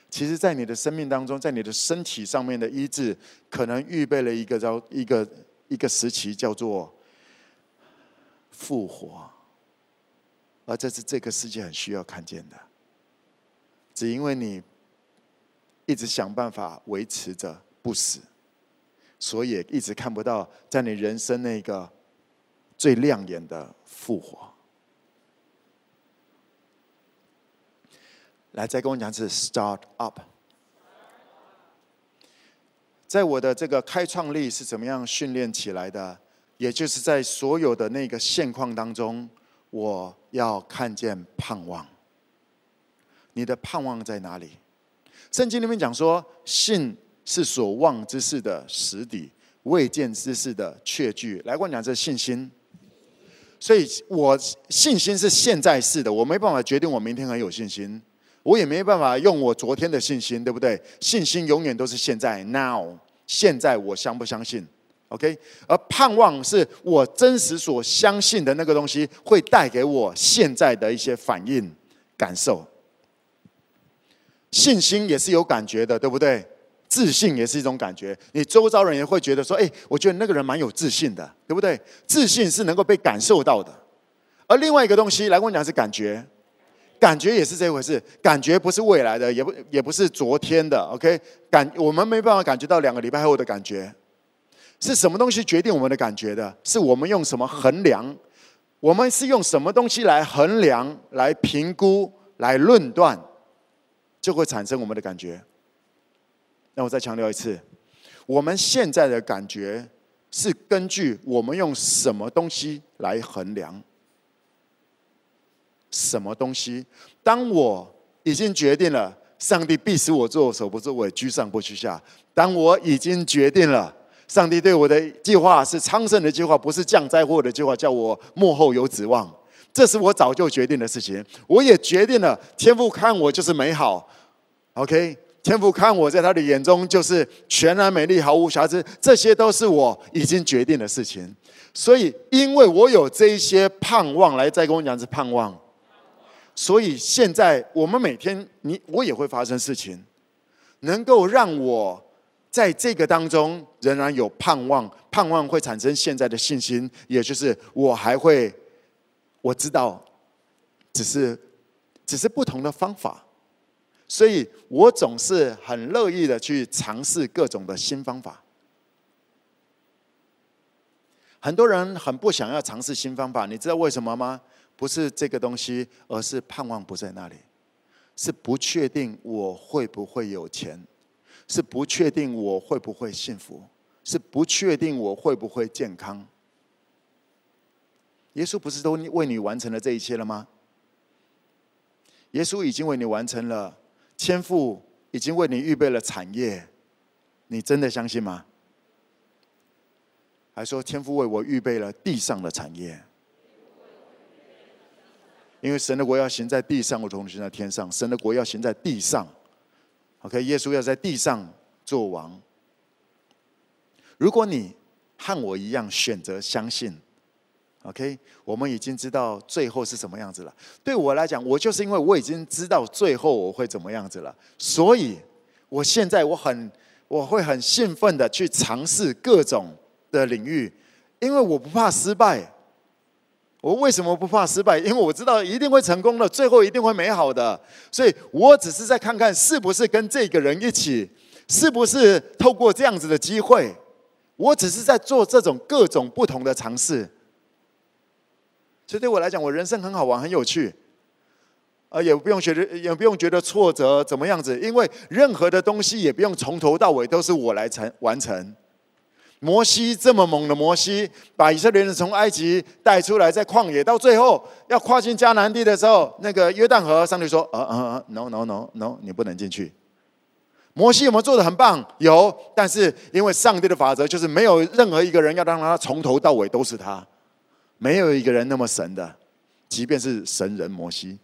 其实，在你的生命当中，在你的身体上面的医治，可能预备了一个叫一个一个时期，叫做复活，而这是这个世界很需要看见的。只因为你一直想办法维持着不死，所以一直看不到在你人生那个最亮眼的复活。来，再跟我讲一次 start up。在我的这个开创力是怎么样训练起来的？也就是在所有的那个现况当中，我要看见盼望。你的盼望在哪里？圣经里面讲说，信是所望之事的实底，未见之事的确据。来，我讲这信心。所以我信心是现在式的，我没办法决定我明天很有信心，我也没办法用我昨天的信心，对不对？信心永远都是现在，now，现在我相不相信？OK，而盼望是我真实所相信的那个东西，会带给我现在的一些反应、感受。信心也是有感觉的，对不对？自信也是一种感觉。你周遭人也会觉得说：“哎，我觉得那个人蛮有自信的，对不对？”自信是能够被感受到的。而另外一个东西，来跟我讲是感觉，感觉也是这回事。感觉不是未来的，也不也不是昨天的。OK，感我们没办法感觉到两个礼拜后的感觉。是什么东西决定我们的感觉的？是我们用什么衡量？我们是用什么东西来衡量、来评估、来论断？就会产生我们的感觉。那我再强调一次，我们现在的感觉是根据我们用什么东西来衡量？什么东西？当我已经决定了上帝必使我作首不作尾，居上不居下。当我已经决定了上帝对我的计划是昌盛的计划，不是降灾祸的计划，叫我幕后有指望。这是我早就决定的事情，我也决定了，天父看我就是美好，OK，天父看我在他的眼中就是全然美丽，毫无瑕疵，这些都是我已经决定的事情。所以，因为我有这一些盼望，来再跟我讲是盼望，所以现在我们每天你我也会发生事情，能够让我在这个当中仍然有盼望，盼望会产生现在的信心，也就是我还会。我知道，只是只是不同的方法，所以我总是很乐意的去尝试各种的新方法。很多人很不想要尝试新方法，你知道为什么吗？不是这个东西，而是盼望不在那里，是不确定我会不会有钱，是不确定我会不会幸福，是不确定我会不会健康。耶稣不是都为你完成了这一切了吗？耶稣已经为你完成了，天父已经为你预备了产业，你真的相信吗？还说天父为我预备了地上的产业，因为神的国要行在地上，我同行在天上。神的国要行在地上，OK，耶稣要在地上做王。如果你和我一样选择相信。OK，我们已经知道最后是什么样子了。对我来讲，我就是因为我已经知道最后我会怎么样子了，所以我现在我很我会很兴奋的去尝试各种的领域，因为我不怕失败。我为什么不怕失败？因为我知道一定会成功的，最后一定会美好的。所以我只是在看看是不是跟这个人一起，是不是透过这样子的机会。我只是在做这种各种不同的尝试。所以对我来讲，我人生很好玩，很有趣，呃，也不用觉得，也不用觉得挫折怎么样子，因为任何的东西也不用从头到尾都是我来成完成。摩西这么猛的摩西，把以色列人从埃及带出来，在旷野，到最后要跨进迦南地的时候，那个约旦河，上帝说：“呃呃呃，no no no no，你不能进去。”摩西有没有做的很棒？有，但是因为上帝的法则就是没有任何一个人要让他从头到尾都是他。没有一个人那么神的，即便是神人摩西。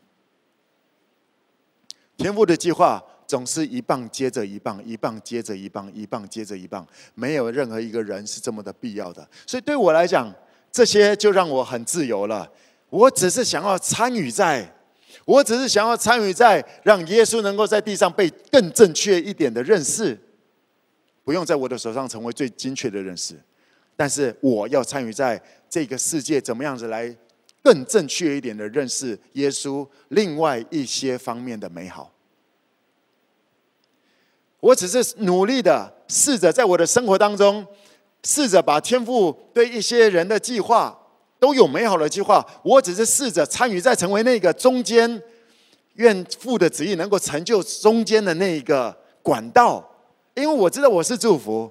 天父的计划总是一棒接着一棒，一棒接着一棒，一棒接着一棒，没有任何一个人是这么的必要的。所以对我来讲，这些就让我很自由了。我只是想要参与在，我只是想要参与在，让耶稣能够在地上被更正确一点的认识，不用在我的手上成为最精确的认识，但是我要参与在。这个世界怎么样子来更正确一点的认识耶稣？另外一些方面的美好，我只是努力的试着在我的生活当中，试着把天赋对一些人的计划都有美好的计划。我只是试着参与在成为那个中间，愿父的旨意能够成就中间的那一个管道，因为我知道我是祝福，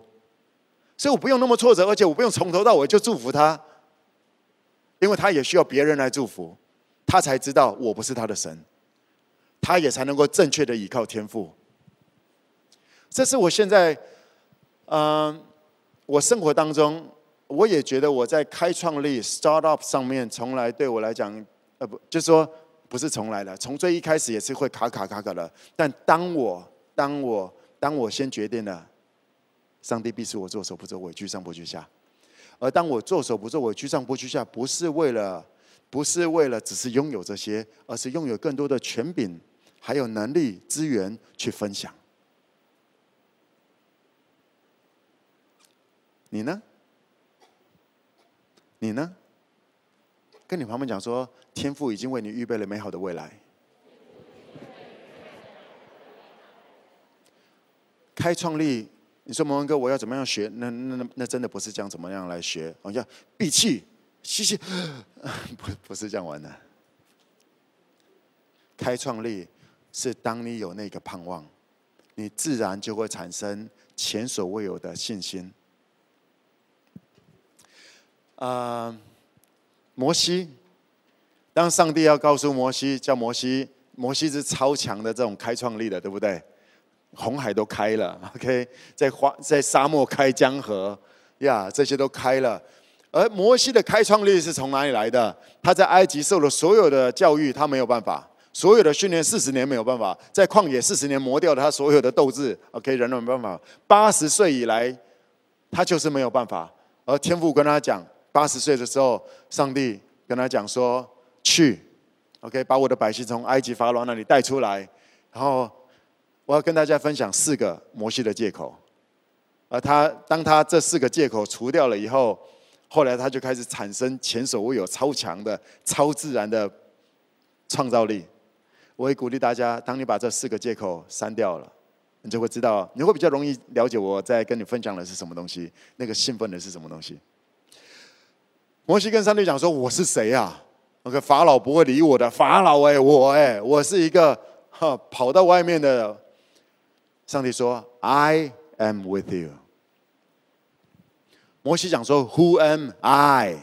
所以我不用那么挫折，而且我不用从头到尾就祝福他。因为他也需要别人来祝福，他才知道我不是他的神，他也才能够正确的依靠天父。这是我现在，嗯、我生活当中，我也觉得我在开创力 startup 上面，从来对我来讲，呃不，就是说不是从来的，从最一开始也是会卡卡卡卡的。但当我当我当我先决定了，上帝必是我做手不做尾，居上不居下。而当我做手不做尾，居上不居下，不是为了，不是为了只是拥有这些，而是拥有更多的权柄，还有能力资源去分享。你呢？你呢？跟你旁边讲说，天父已经为你预备了美好的未来。开创力。你说蒙恩哥，我要怎么样学？那那那那真的不是这样，怎么样来学？好像闭气吸气，不不是这样玩的。开创力是当你有那个盼望，你自然就会产生前所未有的信心。啊、摩西，当上帝要告诉摩西，叫摩西，摩西是超强的这种开创力的，对不对？红海都开了，OK，在花在沙漠开江河，呀，这些都开了。而摩西的开创力是从哪里来的？他在埃及受了所有的教育，他没有办法；所有的训练四十年没有办法，在旷野四十年磨掉了他所有的斗志，OK，人都没办法。八十岁以来，他就是没有办法。而天父跟他讲，八十岁的时候，上帝跟他讲说：“去，OK，把我的百姓从埃及法老那里带出来。”然后。我要跟大家分享四个摩西的借口，而他当他这四个借口除掉了以后，后来他就开始产生前所未有超强的超自然的创造力。我会鼓励大家，当你把这四个借口删掉了，你就会知道，你会比较容易了解我在跟你分享的是什么东西，那个兴奋的是什么东西。摩西跟上帝讲说：“我是谁啊？那个法老不会理我的，法老哎，我哎，我是一个哈跑到外面的。”上帝说：“I am with you。”摩西讲说：“Who am I？”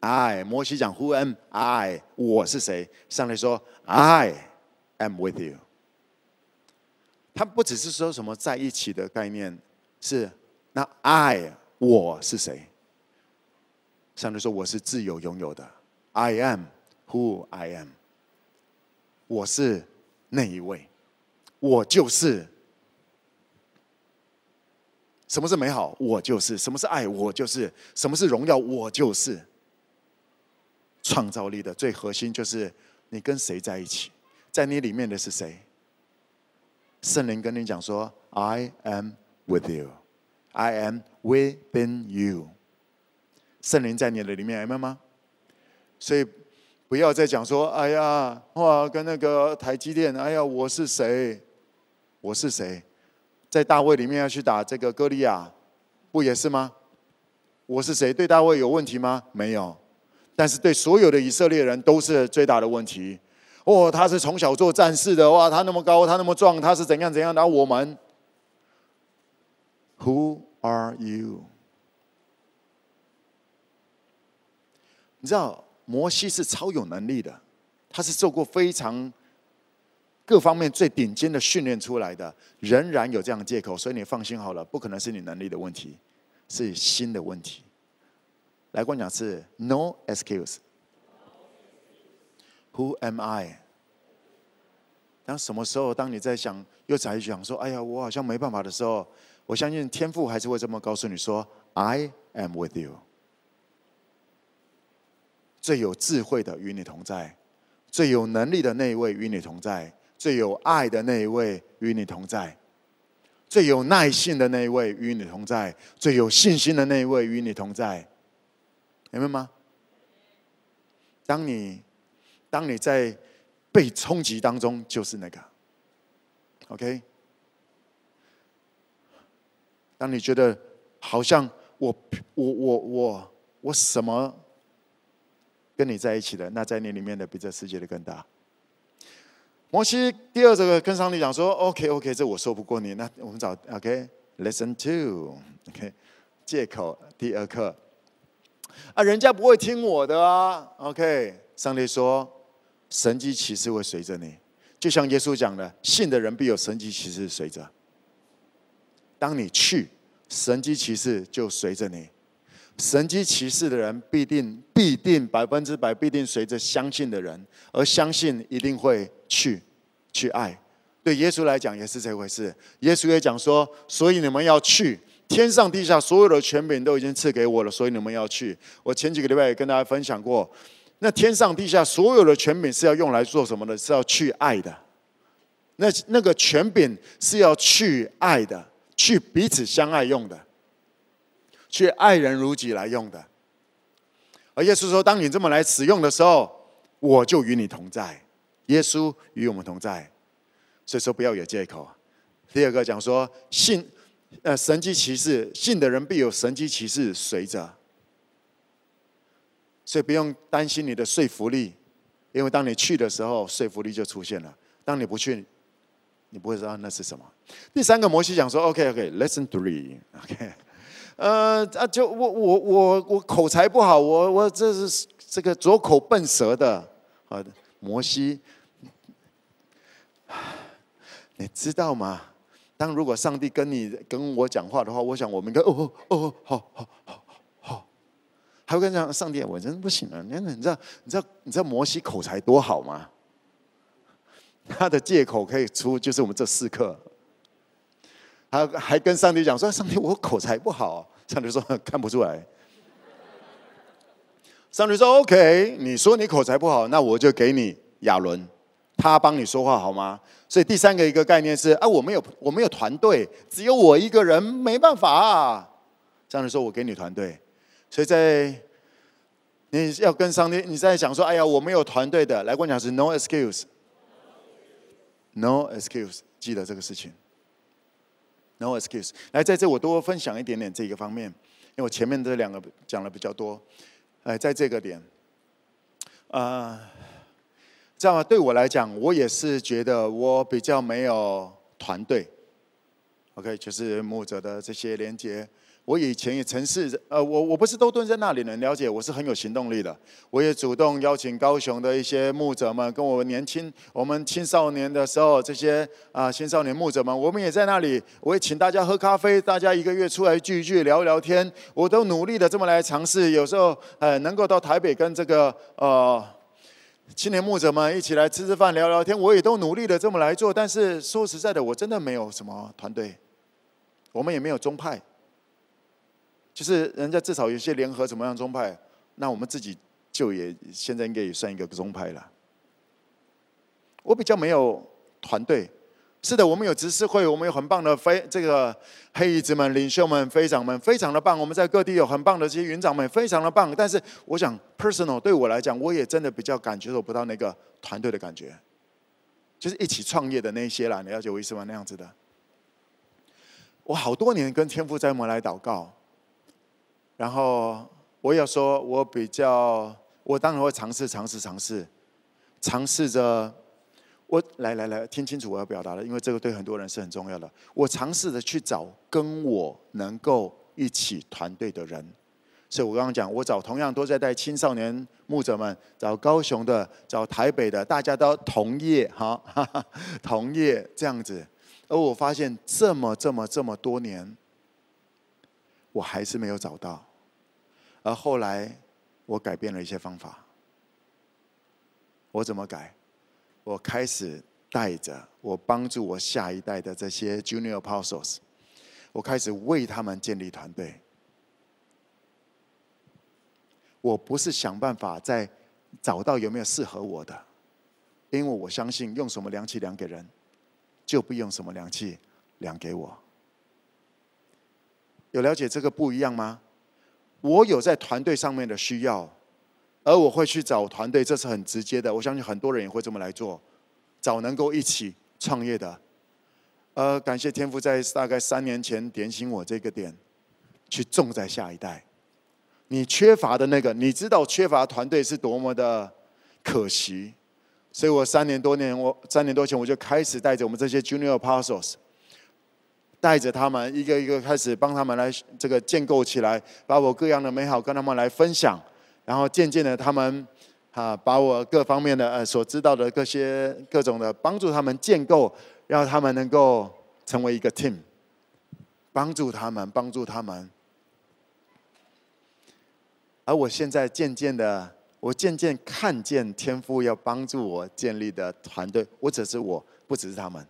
I。摩西讲：“Who am I？” 我是谁？上帝说：“I am with you。”他不只是说什么在一起的概念，是那 I 我是谁？上帝说：“我是自由拥有的。”I am who I am。我是那一位。我就是什么是美好？我就是。什么是爱？我就是。什么是荣耀？我就是。创造力的最核心就是你跟谁在一起，在你里面的是谁？圣灵跟你讲说：“I am with you, I am within you。”圣灵在你的里面，明白吗？所以不要再讲说：“哎呀，哇，跟那个台积电，哎呀，我是谁？我是谁？”在大卫里面要去打这个歌利亚，不也是吗？我是谁？对大卫有问题吗？没有。但是对所有的以色列人都是最大的问题。哦，他是从小做战士的，哇，他那么高，他那么壮，他是怎样怎样？然后我们，Who are you？你知道摩西是超有能力的，他是受过非常各方面最顶尖的训练出来的，仍然有这样的借口，所以你放心好了，不可能是你能力的问题，是心的问题。来跟我讲是 No excuse。Who am I？当什么时候，当你在想又在想说，哎呀，我好像没办法的时候，我相信天赋还是会这么告诉你说，I am with you。最有智慧的与你同在，最有能力的那一位与你同在，最有爱的那一位与你同在，最有耐性的那一位与你同在，最有信心的那一位与你同在。明白吗？当你，当你在被冲击当中，就是那个，OK。当你觉得好像我我我我我什么跟你在一起的，那在你里面的比这世界的更大。摩西第二这个跟上帝讲说：“OK OK，这我说不过你，那我们找 OK，Listen to OK，借口第二课。”啊，人家不会听我的啊。OK，上帝说，神迹奇事会随着你，就像耶稣讲的，信的人必有神迹奇事随着。当你去，神迹奇事就随着你。神迹奇事的人必定必定百分之百必定随着相信的人，而相信一定会去去爱。对耶稣来讲也是这回事。耶稣也讲说，所以你们要去。天上地下所有的权柄都已经赐给我了，所以你们要去。我前几个礼拜也跟大家分享过，那天上地下所有的权柄是要用来做什么的？是要去爱的。那那个权柄是要去爱的，去彼此相爱用的，去爱人如己来用的。而耶稣说：“当你这么来使用的时候，我就与你同在。”耶稣与我们同在，所以说不要有借口。第二个讲说信。呃，神迹奇事，信的人必有神迹奇事随着，所以不用担心你的说服力，因为当你去的时候，说服力就出现了；当你不去，你不会知道那是什么。第三个摩西讲说：“OK，OK，Lesson three，OK，呃啊，就我我我我口才不好，我我这是这个拙口笨舌的，好的，摩西，你知道吗？”当如果上帝跟你跟我讲话的话，我想我们应该哦哦哦好好好好，还会跟讲上帝，我真不行了。你你知道你知道你知道摩西口才多好吗？他的借口可以出就是我们这四课。他还跟上帝讲说：“上帝，我口才不好。”上帝说：“看不出来。”上帝说：“OK，你说你口才不好，那我就给你亚伦。”他帮你说话好吗？所以第三个一个概念是啊，我没有我没有团队，只有我一个人，没办法啊。这样的说，我给你团队。所以在你要跟上帝，你在想说，哎呀，我没有团队的，来跟我讲是 no excuse，no excuse，记得这个事情，no excuse。来，在这我多分享一点点这个方面，因为我前面这两个讲的比较多。哎，在这个点，啊、这样对我来讲，我也是觉得我比较没有团队。OK，就是牧者的这些连接。我以前也曾是，呃，我我不是都蹲在那里能了解，我是很有行动力的。我也主动邀请高雄的一些牧者们，跟我们年轻、我们青少年的时候，这些啊青少年牧者们，我们也在那里。我也请大家喝咖啡，大家一个月出来聚一聚，聊一聊天。我都努力的这么来尝试，有时候呃能够到台北跟这个呃。青年牧者们一起来吃吃饭、聊聊天，我也都努力的这么来做。但是说实在的，我真的没有什么团队，我们也没有宗派，就是人家至少有些联合怎么样宗派，那我们自己就也现在应该也算一个宗派了。我比较没有团队。是的，我们有执事会，我们有很棒的非这个黑衣子们、领袖们、非长们，非常的棒。我们在各地有很棒的这些云长们，非常的棒。但是，我想 personal 对我来讲，我也真的比较感觉不到那个团队的感觉，就是一起创业的那些啦。你了解我意思吗？那样子的。我好多年跟天父在我们来祷告，然后我要说，我比较，我当然会尝试、尝试、尝试，尝试着。我来来来，听清楚我要表达的，因为这个对很多人是很重要的。我尝试着去找跟我能够一起团队的人，所以我刚刚讲，我找同样都在带青少年牧者们，找高雄的，找台北的，大家都同业哈，同业这样子。而我发现这么这么这么多年，我还是没有找到。而后来我改变了一些方法，我怎么改？我开始带着我帮助我下一代的这些 Junior Apostles，我开始为他们建立团队。我不是想办法再找到有没有适合我的，因为我相信用什么量器量给人，就不用什么量器量给我。有了解这个不一样吗？我有在团队上面的需要。而我会去找团队，这是很直接的。我相信很多人也会这么来做，找能够一起创业的。呃，感谢天父在大概三年前点醒我这个点，去种在下一代。你缺乏的那个，你知道缺乏团队是多么的可惜。所以我三年多年，我三年多前我就开始带着我们这些 Junior Apostles，带着他们一个一个开始帮他们来这个建构起来，把我各样的美好跟他们来分享。然后渐渐的，他们啊，把我各方面的呃所知道的各些各种的帮助他们建构，让他们能够成为一个 team，帮助他们，帮助他们。而我现在渐渐的，我渐渐看见天父要帮助我建立的团队，我只是我，不只是他们，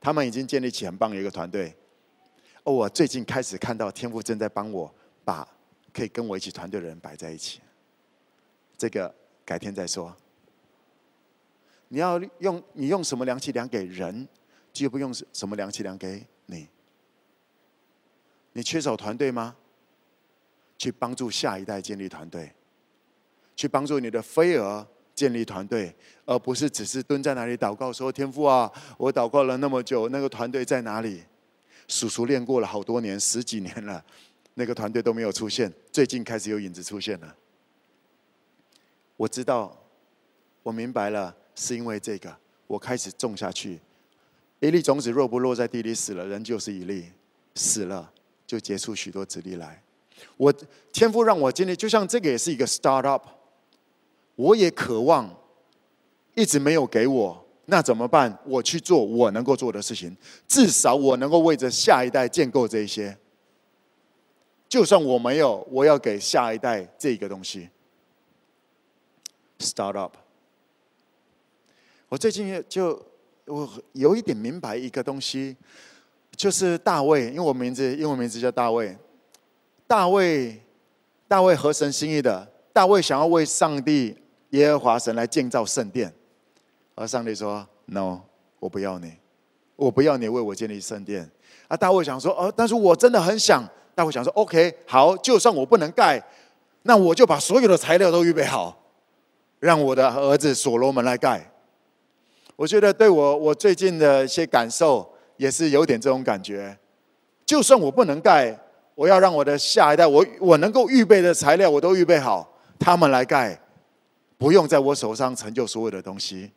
他们已经建立起很棒的一个团队。而我最近开始看到天父正在帮我把。可以跟我一起团队的人摆在一起，这个改天再说。你要用你用什么量器量给人，就不用什么量器量给你。你缺少团队吗？去帮助下一代建立团队，去帮助你的飞蛾建立团队，而不是只是蹲在那里祷告说：“天父啊，我祷告了那么久，那个团队在哪里？”叔叔练过了好多年，十几年了。那个团队都没有出现，最近开始有影子出现了。我知道，我明白了，是因为这个，我开始种下去。一粒种子若不落在地里死了，人就是一粒，死了就结出许多子粒来。我天父让我经历，就像这个也是一个 start up，我也渴望，一直没有给我，那怎么办？我去做我能够做的事情，至少我能够为着下一代建构这一些。就算我没有，我要给下一代这个东西。Start up。我最近就我有一点明白一个东西，就是大卫，因为我名字英文名字叫大卫。大卫，大卫合神心意的，大卫想要为上帝耶和华神来建造圣殿，而上帝说：“No，我不要你，我不要你为我建立圣殿。”啊，大卫想说：“哦，但是我真的很想。”大卫想说：“OK，好，就算我不能盖，那我就把所有的材料都预备好，让我的儿子所罗门来盖。”我觉得对我我最近的一些感受也是有点这种感觉。就算我不能盖，我要让我的下一代，我我能够预备的材料我都预备好，他们来盖，不用在我手上成就所有的东西，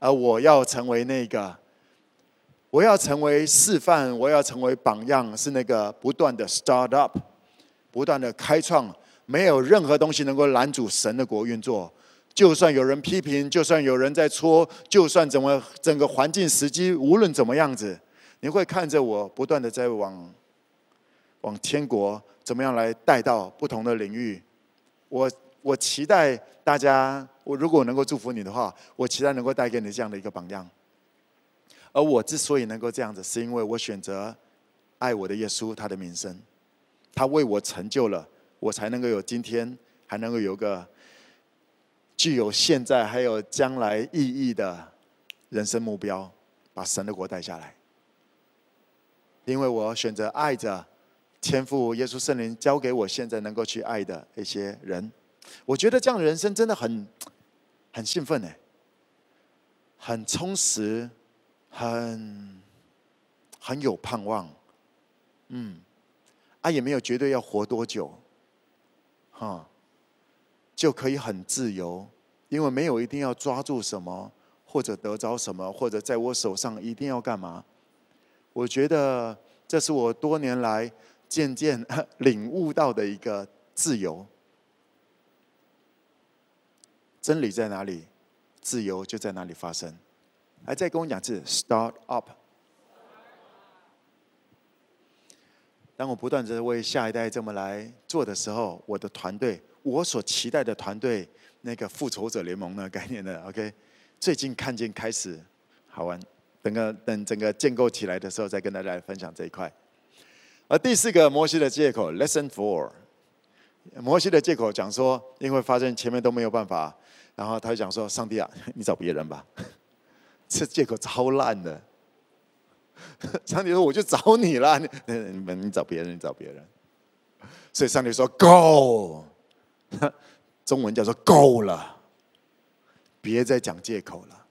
而我要成为那个。我要成为示范，我要成为榜样，是那个不断的 start up，不断的开创，没有任何东西能够拦阻神的国运作。就算有人批评，就算有人在戳，就算怎么整个环境时机无论怎么样子，你会看着我不断的在往往天国怎么样来带到不同的领域。我我期待大家，我如果能够祝福你的话，我期待能够带给你这样的一个榜样。而我之所以能够这样子，是因为我选择爱我的耶稣，他的名声，他为我成就了，我才能够有今天，还能够有个具有现在还有将来意义的人生目标，把神的国带下来。因为我选择爱着天父耶稣圣灵交给我现在能够去爱的一些人，我觉得这样的人生真的很很兴奋呢，很充实，很很有盼望，嗯，啊也没有绝对要活多久，哈，就可以很自由，因为没有一定要抓住什么，或者得着什么，或者在我手上一定要干嘛。我觉得这是我多年来渐渐领悟到的一个自由。真理在哪里，自由就在哪里发生。还在跟我讲一次，start up。当我不断的为下一代这么来做的时候，我的团队，我所期待的团队，那个复仇者联盟的概念的，OK，最近看见开始好玩。等个等整个建构起来的时候，再跟大家来分享这一块。而第四个摩西的借口，Lesson Four，摩西的借口讲说，因为发现前面都没有办法，然后他就讲说：“上帝啊，你找别人吧。”这借口超烂的。上帝说：“我就找你了，你你你找别人，你找别人。”所以上帝说：“Go。”中文叫做“够了”，别再讲借口了。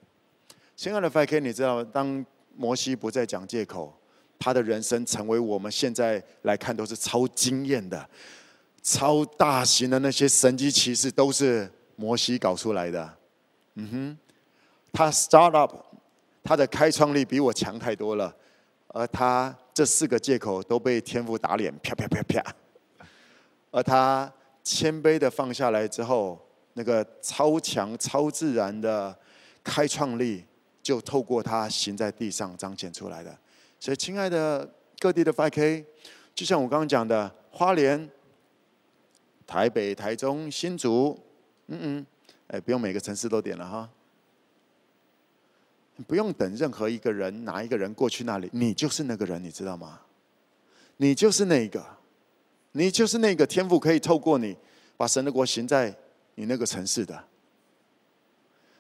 亲爱的 5K，你知道，当摩西不再讲借口，他的人生成为我们现在来看都是超惊艳的、超大型的那些神迹奇事，都是摩西搞出来的。嗯哼，他 start up，他的开创力比我强太多了，而他这四个借口都被天父打脸，啪啪啪啪。而他谦卑的放下来之后，那个超强、超自然的开创力。就透过他行在地上彰显出来的，所以亲爱的各地的 5K，就像我刚刚讲的，花莲、台北、台中、新竹，嗯嗯，哎，不用每个城市都点了哈，不用等任何一个人，哪一个人过去那里，你就是那个人，你知道吗？你就是那个，你就是那个天赋可以透过你把神的国行在你那个城市的。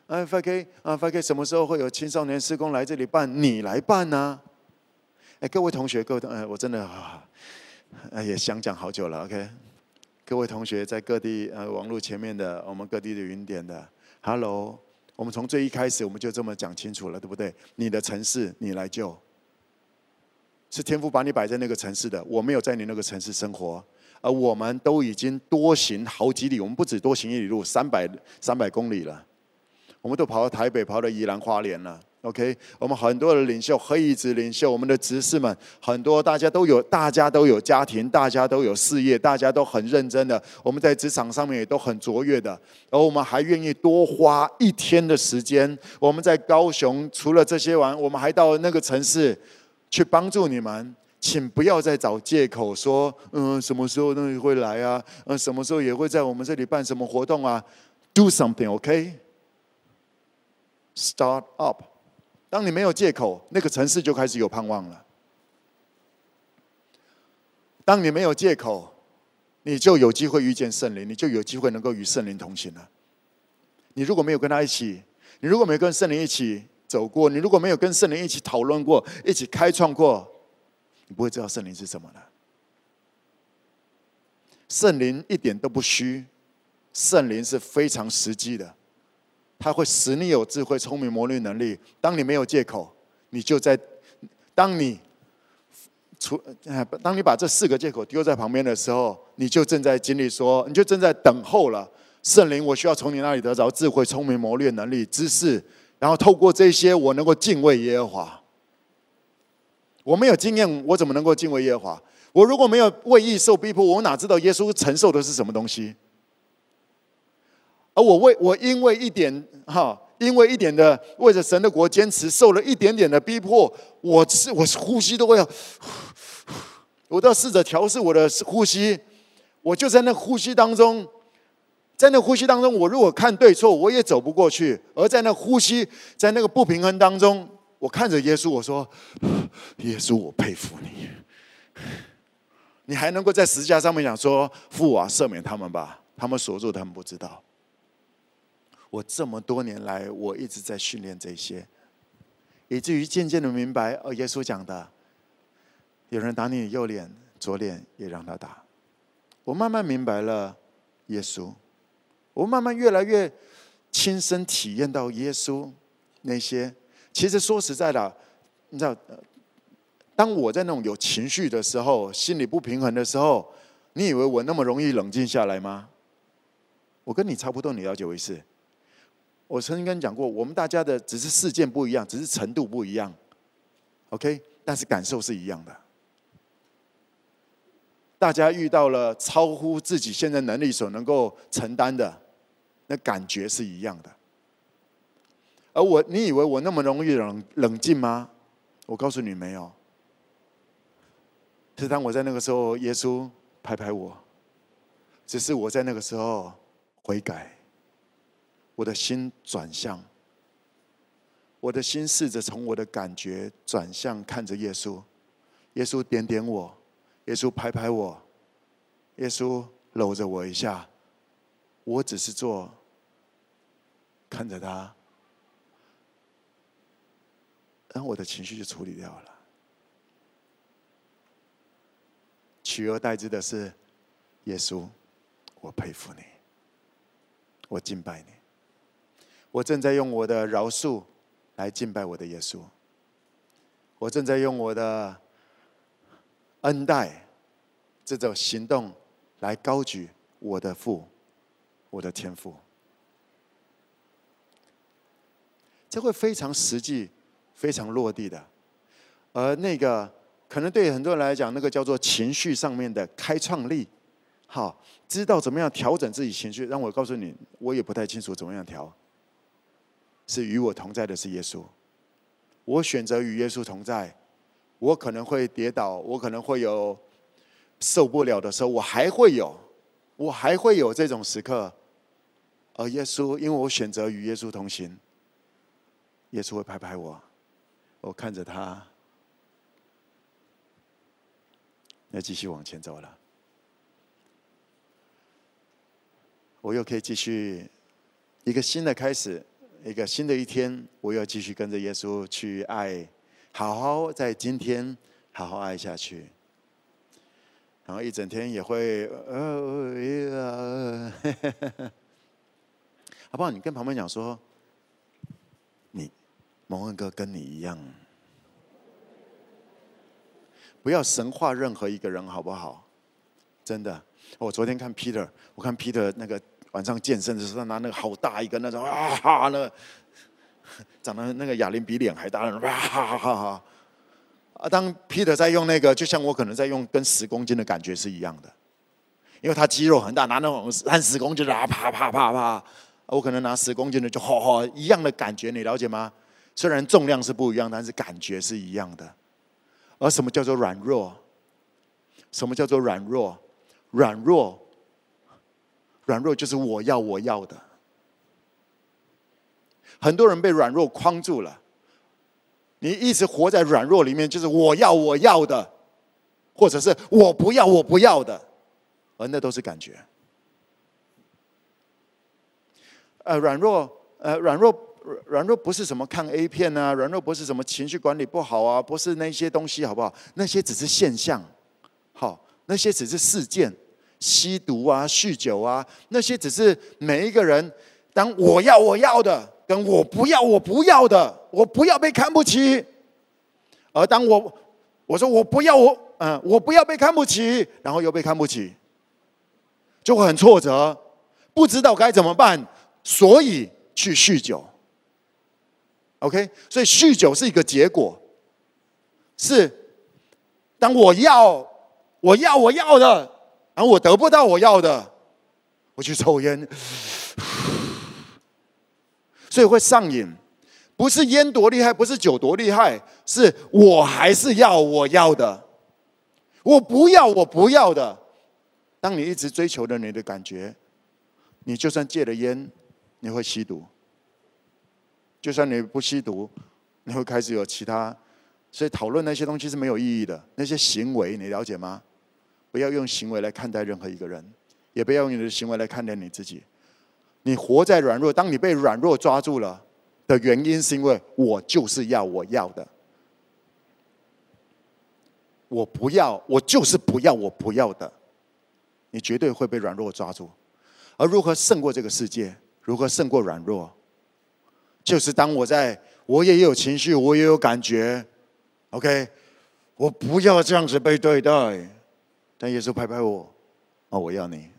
啊，5K 啊，5K，什么时候会有青少年施工来这里办？你来办呢、啊？哎，各位同学，各位同，哎，我真的啊，也想讲好久了。OK，各位同学在各地呃网络前面的，我们各地的云点的，Hello，我们从最一开始我们就这么讲清楚了，对不对？你的城市你来救，是天父把你摆在那个城市的，我没有在你那个城市生活，而我们都已经多行好几里，我们不止多行一里路，三百三百公里了。我们都跑到台北，跑到宜兰花莲了。OK，我们很多的领袖，黑衣子领袖，我们的执事们，很多大家都有，大家都有家庭，大家都有事业，大家都很认真的。我们在职场上面也都很卓越的，而我们还愿意多花一天的时间。我们在高雄，除了这些玩，我们还到那个城市去帮助你们。请不要再找借口说，嗯，什么时候那会来啊？嗯，什么时候也会在我们这里办什么活动啊？Do something，OK？Start up，当你没有借口，那个城市就开始有盼望了。当你没有借口，你就有机会遇见圣灵，你就有机会能够与圣灵同行了。你如果没有跟他一起，你如果没有跟圣灵一起走过，你如果没有跟圣灵一起讨论过，一起开创过，你不会知道圣灵是什么的。圣灵一点都不虚，圣灵是非常实际的。他会使你有智慧、聪明、谋略能力。当你没有借口，你就在；当你除，当你把这四个借口丢在旁边的时候，你就正在经历说，你就正在等候了。圣灵，我需要从你那里得着智慧、聪明、谋略能力、知识，然后透过这些，我能够敬畏耶和华。我没有经验，我怎么能够敬畏耶和华？我如果没有为义受逼迫，我哪知道耶稣承受的是什么东西？而我为我因为一点哈，因为一点的为着神的国坚持，受了一点点的逼迫，我是我呼吸都会要，我都要试着调试我的呼吸。我就在那呼吸当中，在那呼吸当中，我如果看对错，我也走不过去。而在那呼吸，在那个不平衡当中，我看着耶稣，我说：“耶稣，我佩服你，你还能够在十字架上面讲说：“父啊，赦免他们吧，他们所做他们不知道。”我这么多年来，我一直在训练这些，以至于渐渐的明白，哦，耶稣讲的，有人打你右脸，左脸也让他打。我慢慢明白了耶稣，我慢慢越来越亲身体验到耶稣那些。其实说实在的，你知道，当我在那种有情绪的时候，心里不平衡的时候，你以为我那么容易冷静下来吗？我跟你差不多，你了解我意思。我曾经跟你讲过，我们大家的只是事件不一样，只是程度不一样，OK？但是感受是一样的。大家遇到了超乎自己现在能力所能够承担的，那感觉是一样的。而我，你以为我那么容易冷冷静吗？我告诉你，没有。是当我在那个时候，耶稣拍拍我，只是我在那个时候悔改。我的心转向，我的心试着从我的感觉转向看着耶稣，耶稣点点我，耶稣拍拍我，耶稣搂着我一下，我只是做，看着他，然后我的情绪就处理掉了，取而代之的是耶稣，我佩服你，我敬拜你。我正在用我的饶恕来敬拜我的耶稣，我正在用我的恩待这种行动来高举我的父，我的天父。这会非常实际、非常落地的。而那个可能对很多人来讲，那个叫做情绪上面的开创力，好，知道怎么样调整自己情绪。让我告诉你，我也不太清楚怎么样调。是与我同在的是耶稣，我选择与耶稣同在，我可能会跌倒，我可能会有受不了的时候，我还会有，我还会有这种时刻，而耶稣，因为我选择与耶稣同行，耶稣会拍拍我，我看着他，要继续往前走了，我又可以继续一个新的开始。一个新的一天，我要继续跟着耶稣去爱，好好在今天好好爱下去。然后一整天也会，呃，好不好？你跟旁边讲说，你蒙恩哥跟你一样，不要神化任何一个人，好不好？真的，我昨天看 Peter，我看 Peter 那个。晚上健身的时候，拿那个好大一个那种啊哈，那个长得那个哑铃比脸还大，哇哈哈哈！啊，当 Peter 在用那个，就像我可能在用跟十公斤的感觉是一样的，因为他肌肉很大，拿那种三十公斤的啊啪啪啪啪，我可能拿十公斤的就哈哈一样的感觉，你了解吗？虽然重量是不一样，但是感觉是一样的。而什么叫做软弱？什么叫做软弱？软弱。软弱就是我要我要的，很多人被软弱框住了。你一直活在软弱里面，就是我要我要的，或者是我不要我不要的，而那都是感觉。呃，软弱，呃，软弱，软弱不是什么看 A 片啊，软弱不是什么情绪管理不好啊，不是那些东西，好不好？那些只是现象，好，那些只是事件。吸毒啊，酗酒啊，那些只是每一个人当我要我要的，跟我不要我不要的，我不要被看不起。而当我我说我不要我嗯，我不要被看不起，然后又被看不起，就会很挫折，不知道该怎么办，所以去酗酒。OK，所以酗酒是一个结果，是当我要我要我要的。然后我得不到我要的，我去抽烟，所以会上瘾。不是烟多厉害，不是酒多厉害，是我还是要我要的，我不要我不要的。当你一直追求着你的感觉，你就算戒了烟，你会吸毒；就算你不吸毒，你会开始有其他。所以讨论那些东西是没有意义的，那些行为你了解吗？不要用行为来看待任何一个人，也不要用你的行为来看待你自己。你活在软弱，当你被软弱抓住了的原因，是因为我就是要我要的，我不要，我就是不要我不要的，你绝对会被软弱抓住。而如何胜过这个世界？如何胜过软弱？就是当我在，我也有情绪，我也有感觉，OK，我不要这样子被对待，但耶稣拍拍我，哦，我要你。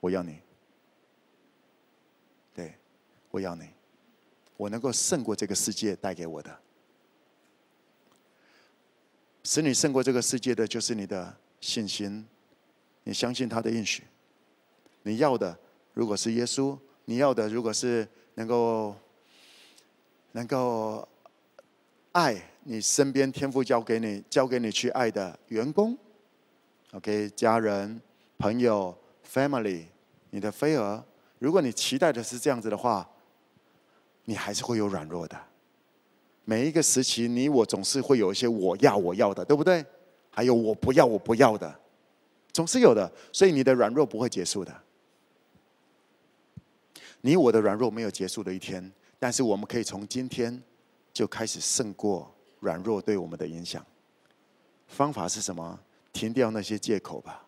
我要你，对，我要你，我能够胜过这个世界带给我的，使你胜过这个世界的就是你的信心，你相信他的应许，你要的如果是耶稣，你要的如果是能够能够爱你身边天赋交给你交给你去爱的员工，OK，家人朋友。Family，你的飞蛾，如果你期待的是这样子的话，你还是会有软弱的。每一个时期，你我总是会有一些我要我要的，对不对？还有我不要我不要的，总是有的。所以你的软弱不会结束的。你我的软弱没有结束的一天，但是我们可以从今天就开始胜过软弱对我们的影响。方法是什么？停掉那些借口吧，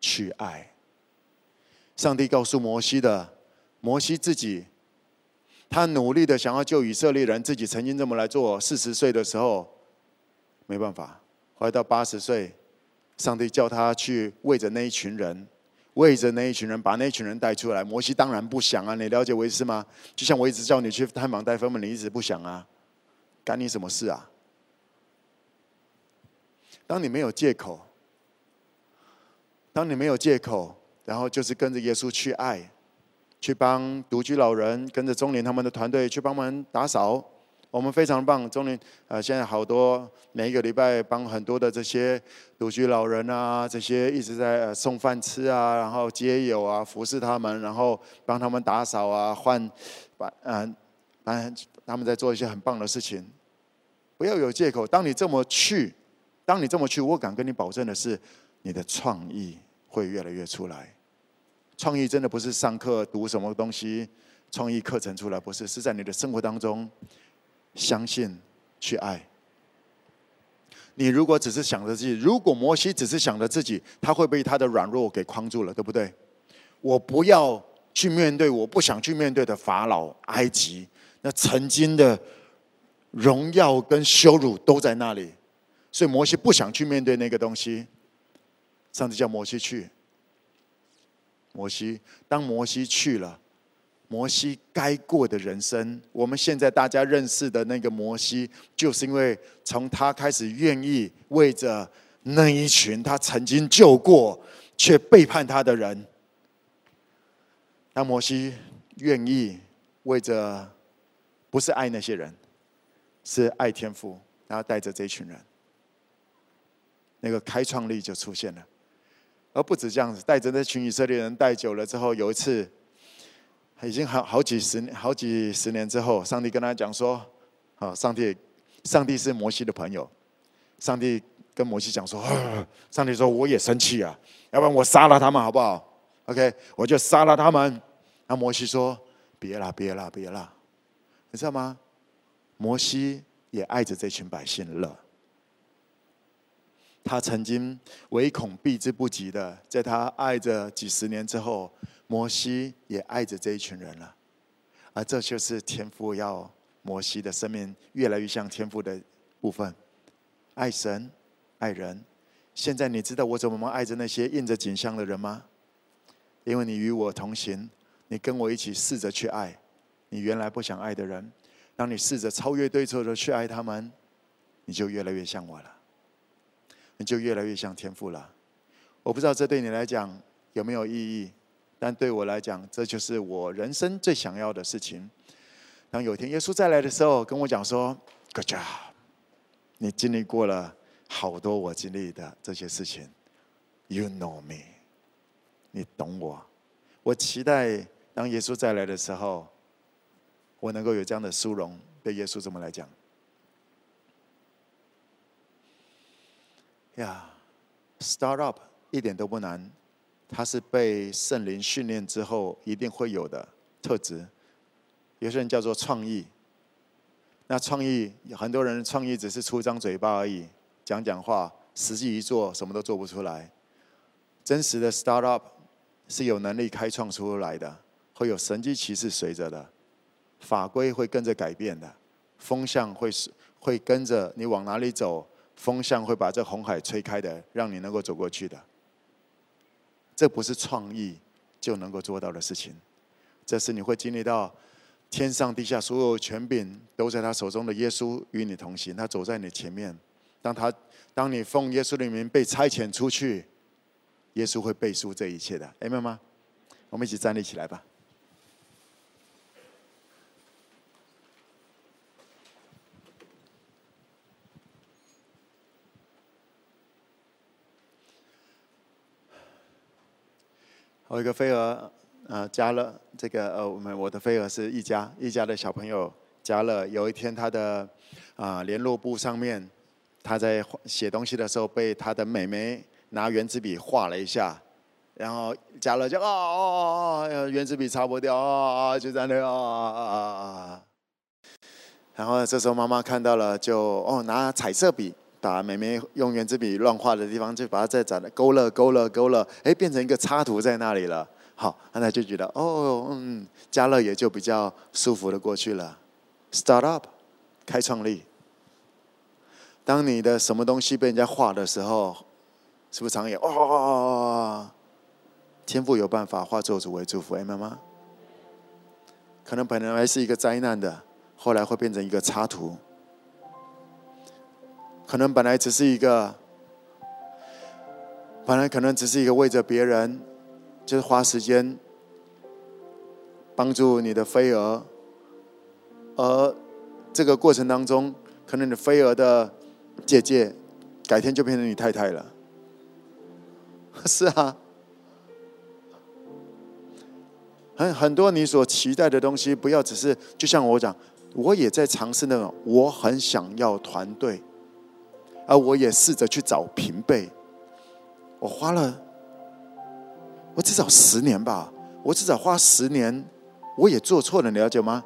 去爱。上帝告诉摩西的，摩西自己，他努力的想要救以色列人，自己曾经这么来做。四十岁的时候，没办法，后来到八十岁，上帝叫他去为着那一群人，为着那一群人，把那一群人带出来。摩西当然不想啊，你了解我意思吗？就像我一直叫你去探访带分们，你一直不想啊，干你什么事啊？当你没有借口，当你没有借口。然后就是跟着耶稣去爱，去帮独居老人，跟着中年他们的团队去帮忙打扫。我们非常棒，中年呃，现在好多每一个礼拜帮很多的这些独居老人啊，这些一直在送饭吃啊，然后接友啊，服侍他们，然后帮他们打扫啊，换把嗯，嗯，他们在做一些很棒的事情。不要有借口，当你这么去，当你这么去，我敢跟你保证的是，你的创意会越来越出来。创意真的不是上课读什么东西，创意课程出来不是，是在你的生活当中相信去爱。你如果只是想着自己，如果摩西只是想着自己，他会被他的软弱给框住了，对不对？我不要去面对我不想去面对的法老埃及，那曾经的荣耀跟羞辱都在那里，所以摩西不想去面对那个东西。上帝叫摩西去。摩西，当摩西去了，摩西该过的人生，我们现在大家认识的那个摩西，就是因为从他开始愿意为着那一群他曾经救过却背叛他的人，当摩西愿意为着不是爱那些人，是爱天父，然后带着这群人，那个开创力就出现了。而不止这样子，带着那群以色列人带久了之后，有一次，已经好好几十年、好几十年之后，上帝跟他讲说：“啊，上帝，上帝是摩西的朋友。上帝跟摩西讲说：‘上帝说我也生气啊，要不然我杀了他们好不好？’OK，我就杀了他们。那摩西说：‘别了，别了，别了。’你知道吗？摩西也爱着这群百姓了。”他曾经唯恐避之不及的，在他爱着几十年之后，摩西也爱着这一群人了。而这就是天父要摩西的生命越来越像天父的部分，爱神，爱人。现在你知道我怎么爱着那些印着景象的人吗？因为你与我同行，你跟我一起试着去爱你原来不想爱的人。当你试着超越对错的去爱他们，你就越来越像我了。你就越来越像天父了。我不知道这对你来讲有没有意义，但对我来讲，这就是我人生最想要的事情。当有一天耶稣再来的时候，跟我讲说：“Good job，你经历过了好多我经历的这些事情，You know me，你懂我。”我期待当耶稣再来的时候，我能够有这样的殊荣，对耶稣这么来讲。呀，start up 一点都不难，它是被圣灵训练之后一定会有的特质。有些人叫做创意，那创意很多人创意只是出张嘴巴而已，讲讲话，实际一做什么都做不出来。真实的 start up 是有能力开创出来的，会有神迹奇事随着的，法规会跟着改变的，风向会是会跟着你往哪里走。风向会把这红海吹开的，让你能够走过去的。这不是创意就能够做到的事情，这是你会经历到天上地下所有权柄都在他手中的耶稣与你同行，他走在你前面。当他当你奉耶稣的名被差遣出去，耶稣会背书这一切的，明白吗？我们一起站立起来吧。我一个飞蛾，呃，加勒，这个呃，我们我的飞蛾是一家一家的小朋友加勒。有一天，他的啊、联络簿上面，他在写东西的时候，被他的妹妹拿原子笔画了一下，然后加勒就啊啊啊，原子笔擦不掉啊啊，就在那啊啊啊啊。然后这时候妈妈看到了，就哦拿彩色笔。把妹妹用圆珠笔乱画的地方，就把它再展的勾勒勾勒勾勒，哎，变成一个插图在那里了。好，那他就觉得哦，嗯，加勒也就比较舒服的过去了。Start up，开创力。当你的什么东西被人家画的时候，是不是常有哦？天赋有办法化作主为祝福，哎妈妈？可能本来是一个灾难的，后来会变成一个插图。可能本来只是一个，本来可能只是一个为着别人，就是花时间帮助你的飞蛾，而这个过程当中，可能你飞蛾的姐姐改天就变成你太太了。是啊，很很多你所期待的东西，不要只是就像我讲，我也在尝试那种，我很想要团队。而我也试着去找平辈，我花了，我至少十年吧，我至少花十年，我也做错了，你了解吗？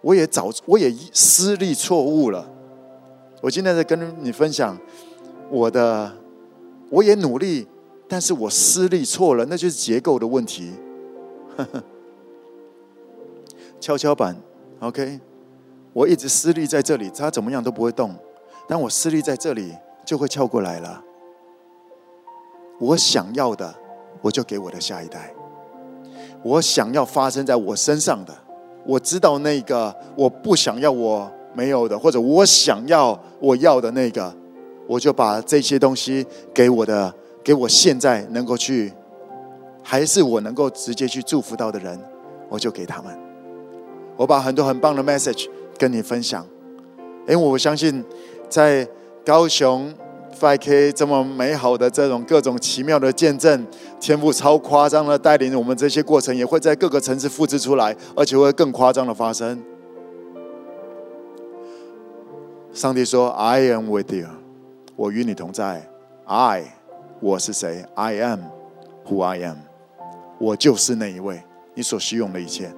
我也找，我也失利错误了。我今天在跟你分享我的，我也努力，但是我失利错了，那就是结构的问题。跷跷板，OK，我一直失利在这里，它怎么样都不会动。当我施力在这里，就会翘过来了。我想要的，我就给我的下一代。我想要发生在我身上的，我知道那个我不想要我没有的，或者我想要我要的那个，我就把这些东西给我的，给我现在能够去，还是我能够直接去祝福到的人，我就给他们。我把很多很棒的 message 跟你分享，因为我相信。在高雄 5K 这么美好的这种各种奇妙的见证，天赋超夸张的带领我们，这些过程也会在各个城市复制出来，而且会更夸张的发生。上帝说：“I am with you，我与你同在。I，我是谁？I am who I am，我就是那一位，你所需用的一切，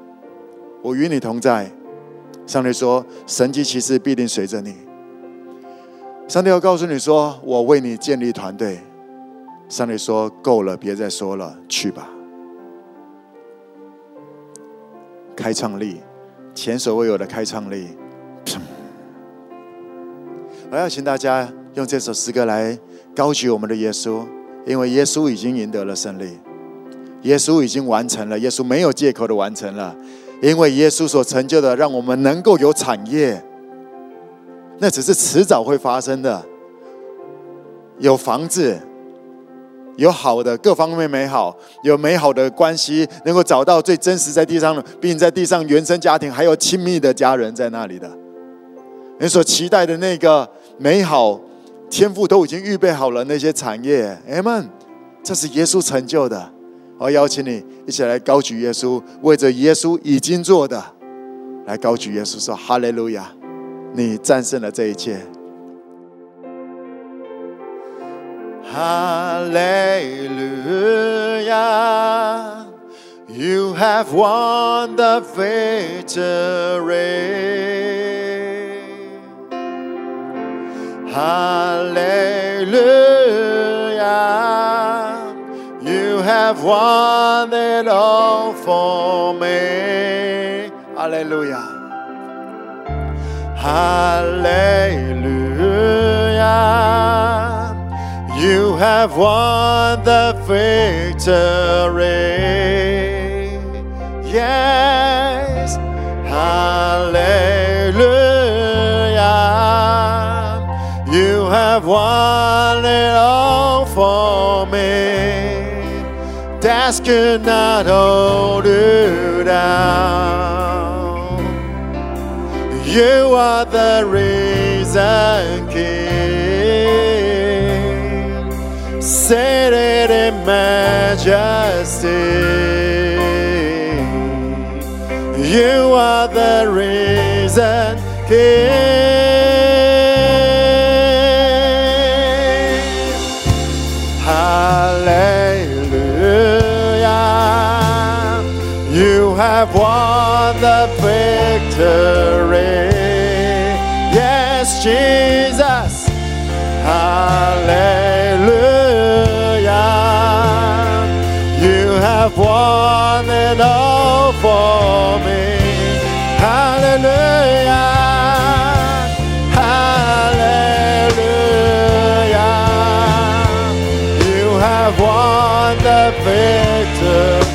我与你同在。”上帝说：“神迹奇事必定随着你。”上帝要告诉你说：“我为你建立团队。”上帝说：“够了，别再说了，去吧。”开创力，前所未有的开创力。我要请大家用这首诗歌来高举我们的耶稣，因为耶稣已经赢得了胜利，耶稣已经完成了，耶稣没有借口的完成了，因为耶稣所成就的，让我们能够有产业。那只是迟早会发生的。有房子，有好的各方面美好，有美好的关系，能够找到最真实在地上的，并在地上原生家庭还有亲密的家人在那里的。你所期待的那个美好，天赋都已经预备好了那些产业。阿们，这是耶稣成就的。我邀请你一起来高举耶稣，为着耶稣已经做的，来高举耶稣说：“哈利路亚。” 你战胜了这一切。 Hallelujah. You have won the victory. Hallelujah. You have won it all for me. Hallelujah. Hallelujah. You have won the victory. Yes. Hallelujah. You have won it all for me. Death could not hold you down. You are the risen King, seated in majesty. You are the risen King. Hallelujah. You have won the victory. Jesus. Hallelujah. You have won it all for me. Hallelujah. Hallelujah. You have won the victory.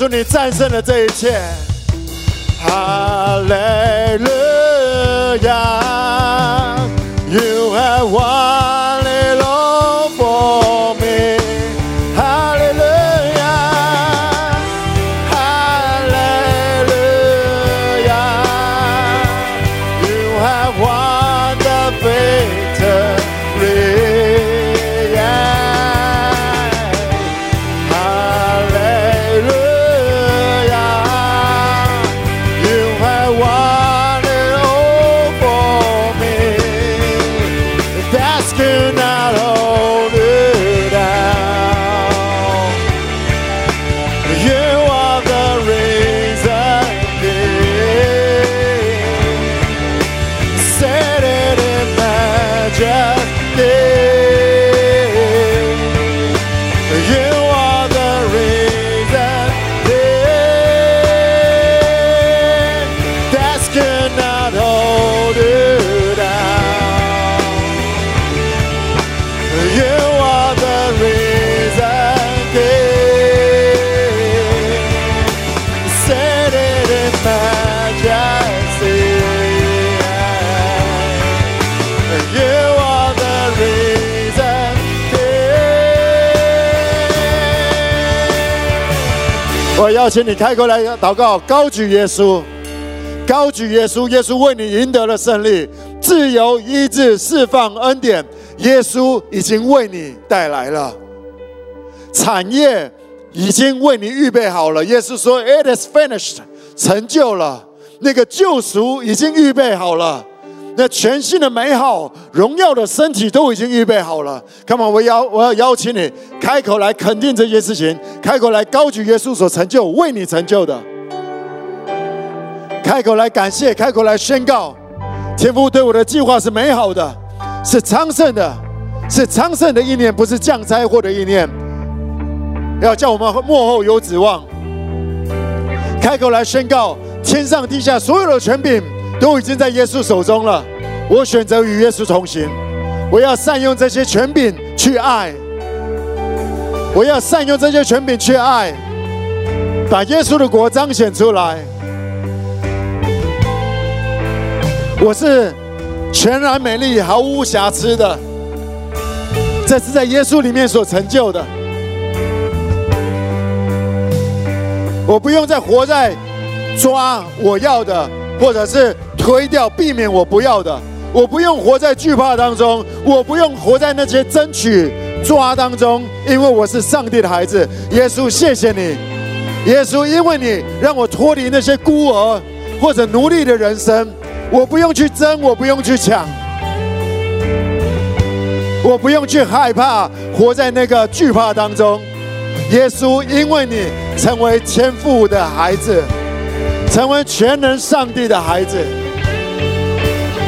祝你战胜了这一切，哈利路亚。King. 我邀请你开口来祷告，高举耶稣，高举耶稣，耶稣为你赢得了胜利，自由、医治、释放、恩典，耶稣已经为你带来了产业，已经为你预备好了。耶稣说：“It is finished，成就了。那个救赎已经预备好了。”那全新的美好、荣耀的身体都已经预备好了。Come on，我邀我要邀请你开口来肯定这些事情，开口来高举耶稣所成就、为你成就的，开口来感谢，开口来宣告，天父对我的计划是美好的，是昌盛的，是昌盛的意念，不是降灾祸的意念，要叫我们幕后有指望。开口来宣告，天上地下所有的权柄都已经在耶稣手中了。我选择与耶稣同行，我要善用这些权柄去爱。我要善用这些权柄去爱，把耶稣的国彰显出来。我是全然美丽、毫无瑕疵的，这是在耶稣里面所成就的。我不用再活在抓我要的，或者是推掉、避免我不要的。我不用活在惧怕当中，我不用活在那些争取、抓当中，因为我是上帝的孩子。耶稣，谢谢你，耶稣，因为你让我脱离那些孤儿或者奴隶的人生。我不用去争，我不用去抢，我不用去害怕，活在那个惧怕当中。耶稣，因为你成为天父的孩子，成为全能上帝的孩子。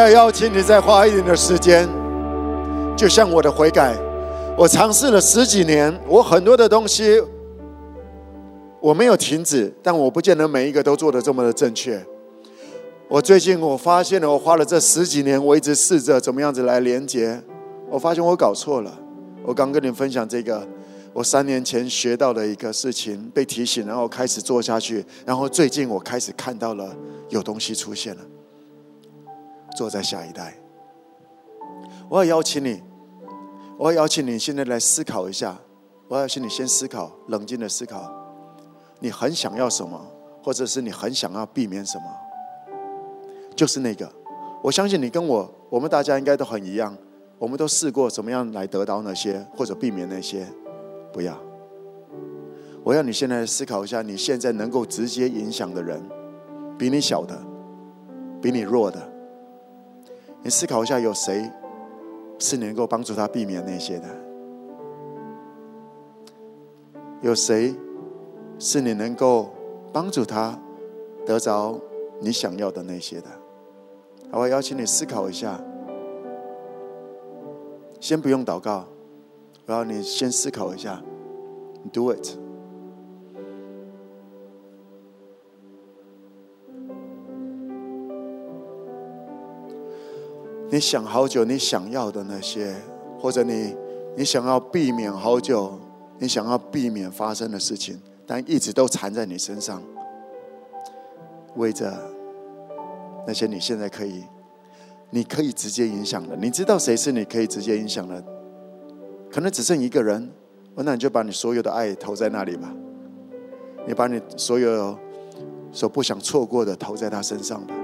要邀请你再花一点的时间，就像我的悔改，我尝试了十几年，我很多的东西。我没有停止，但我不见得每一个都做得这么的正确。我最近我发现了，我花了这十几年，我一直试着怎么样子来连接。我发现我搞错了。我刚跟你分享这个，我三年前学到的一个事情，被提醒，然后开始做下去。然后最近我开始看到了有东西出现了。坐在下一代，我要邀请你，我要邀请你现在来思考一下。我要请你先思考，冷静的思考。你很想要什么，或者是你很想要避免什么，就是那个。我相信你跟我，我们大家应该都很一样，我们都试过怎么样来得到那些，或者避免那些。不要。我要你现在思考一下，你现在能够直接影响的人，比你小的，比你弱的，你思考一下，有谁是能够帮助他避免那些的？有谁？是你能够帮助他得着你想要的那些的。好，我邀请你思考一下，先不用祷告，我要你先思考一下，Do it。你想好久你想要的那些，或者你你想要避免好久你想要避免发生的事情。但一直都缠在你身上，为着那些你现在可以，你可以直接影响的。你知道谁是你可以直接影响的？可能只剩一个人，那你就把你所有的爱投在那里吧。你把你所有所不想错过的投在他身上吧。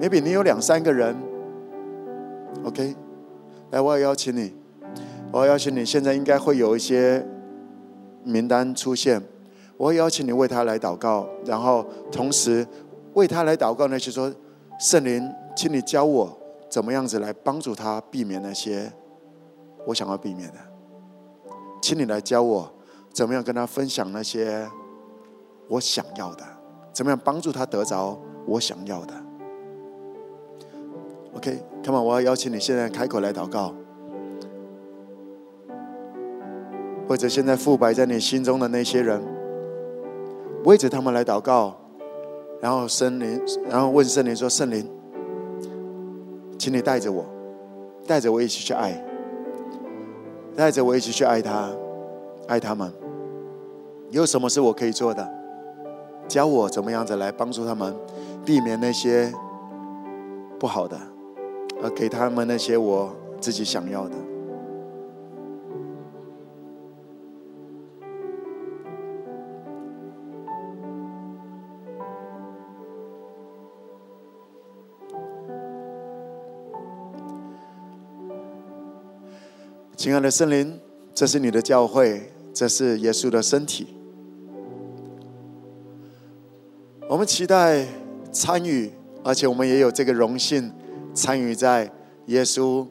maybe 你有两三个人，OK？来，我要邀请你，我要邀请你，现在应该会有一些。名单出现，我会邀请你为他来祷告，然后同时为他来祷告。那些说圣灵，请你教我怎么样子来帮助他避免那些我想要避免的。请你来教我，怎么样跟他分享那些我想要的，怎么样帮助他得着我想要的。OK，come on，我要邀请你现在开口来祷告，或者现在复摆在你心中的那些人，为着他们来祷告，然后圣灵，然后问圣灵说：“圣灵，请你带着我，带着我一起去爱，带着我一起去爱他，爱他们。有什么是我可以做的？教我怎么样子来帮助他们，避免那些不好的。”而给他们那些我自己想要的。亲爱的圣灵，这是你的教会，这是耶稣的身体。我们期待参与，而且我们也有这个荣幸。参与在耶稣、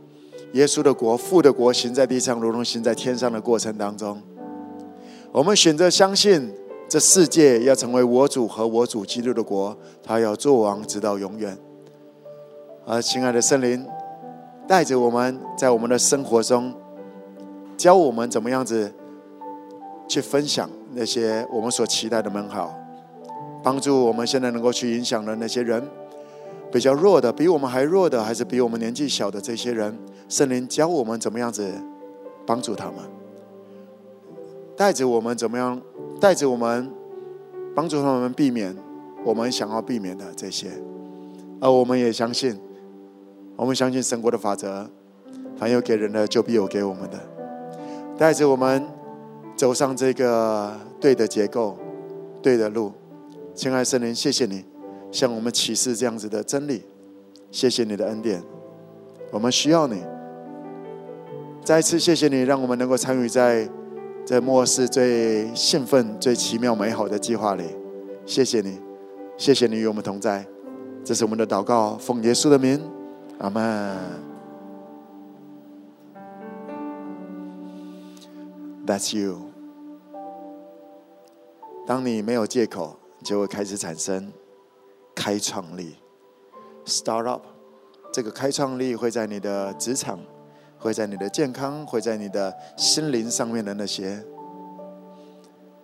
耶稣的国、父的国行在地上，如同行在天上的过程当中，我们选择相信这世界要成为我主和我主基督的国，他要做王直到永远。而亲爱的圣灵，带着我们在我们的生活中，教我们怎么样子去分享那些我们所期待的美好，帮助我们现在能够去影响的那些人。比较弱的，比我们还弱的，还是比我们年纪小的这些人，圣灵教我们怎么样子帮助他们，带着我们怎么样，带着我们帮助他们避免我们想要避免的这些，而我们也相信，我们相信神国的法则，凡有给人的就必有给我们的，带着我们走上这个对的结构、对的路，亲爱的圣灵，谢谢你。向我们启示这样子的真理，谢谢你的恩典，我们需要你。再一次谢谢你，让我们能够参与在这末世最兴奋、最奇妙、美好的计划里。谢谢你，谢谢你与我们同在。这是我们的祷告，奉耶稣的名，阿门。That's you。当你没有借口，就会开始产生。开创力，start up，这个开创力会在你的职场，会在你的健康，会在你的心灵上面的那些，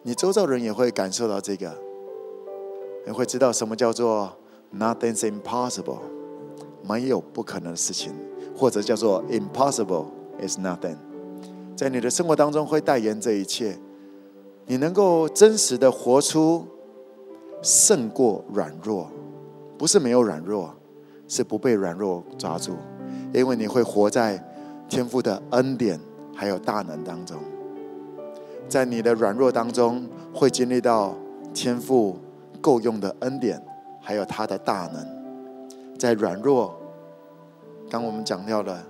你周遭人也会感受到这个，你会知道什么叫做 nothing's impossible，没有不可能的事情，或者叫做 impossible is nothing，在你的生活当中会代言这一切，你能够真实的活出胜过软弱。不是没有软弱，是不被软弱抓住，因为你会活在天父的恩典还有大能当中，在你的软弱当中会经历到天父够用的恩典，还有他的大能，在软弱，刚我们讲到了，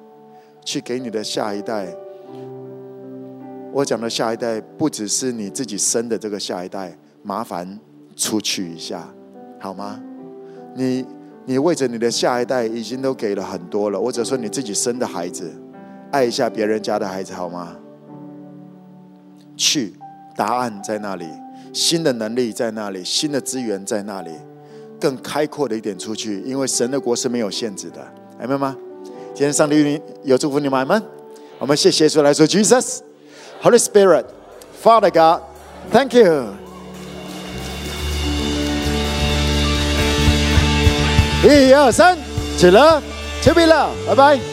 去给你的下一代，我讲的下一代不只是你自己生的这个下一代，麻烦出去一下，好吗？你你为着你的下一代已经都给了很多了，或者说你自己生的孩子，爱一下别人家的孩子好吗？去，答案在那里，新的能力在那里，新的资源在那里，更开阔的一点出去，因为神的国是没有限制的，明白吗？今天上帝有祝福你们，吗。我们谢谢主来说，Jesus，Holy Spirit，Father God，Thank you。一二三，起了，起立了，拜拜。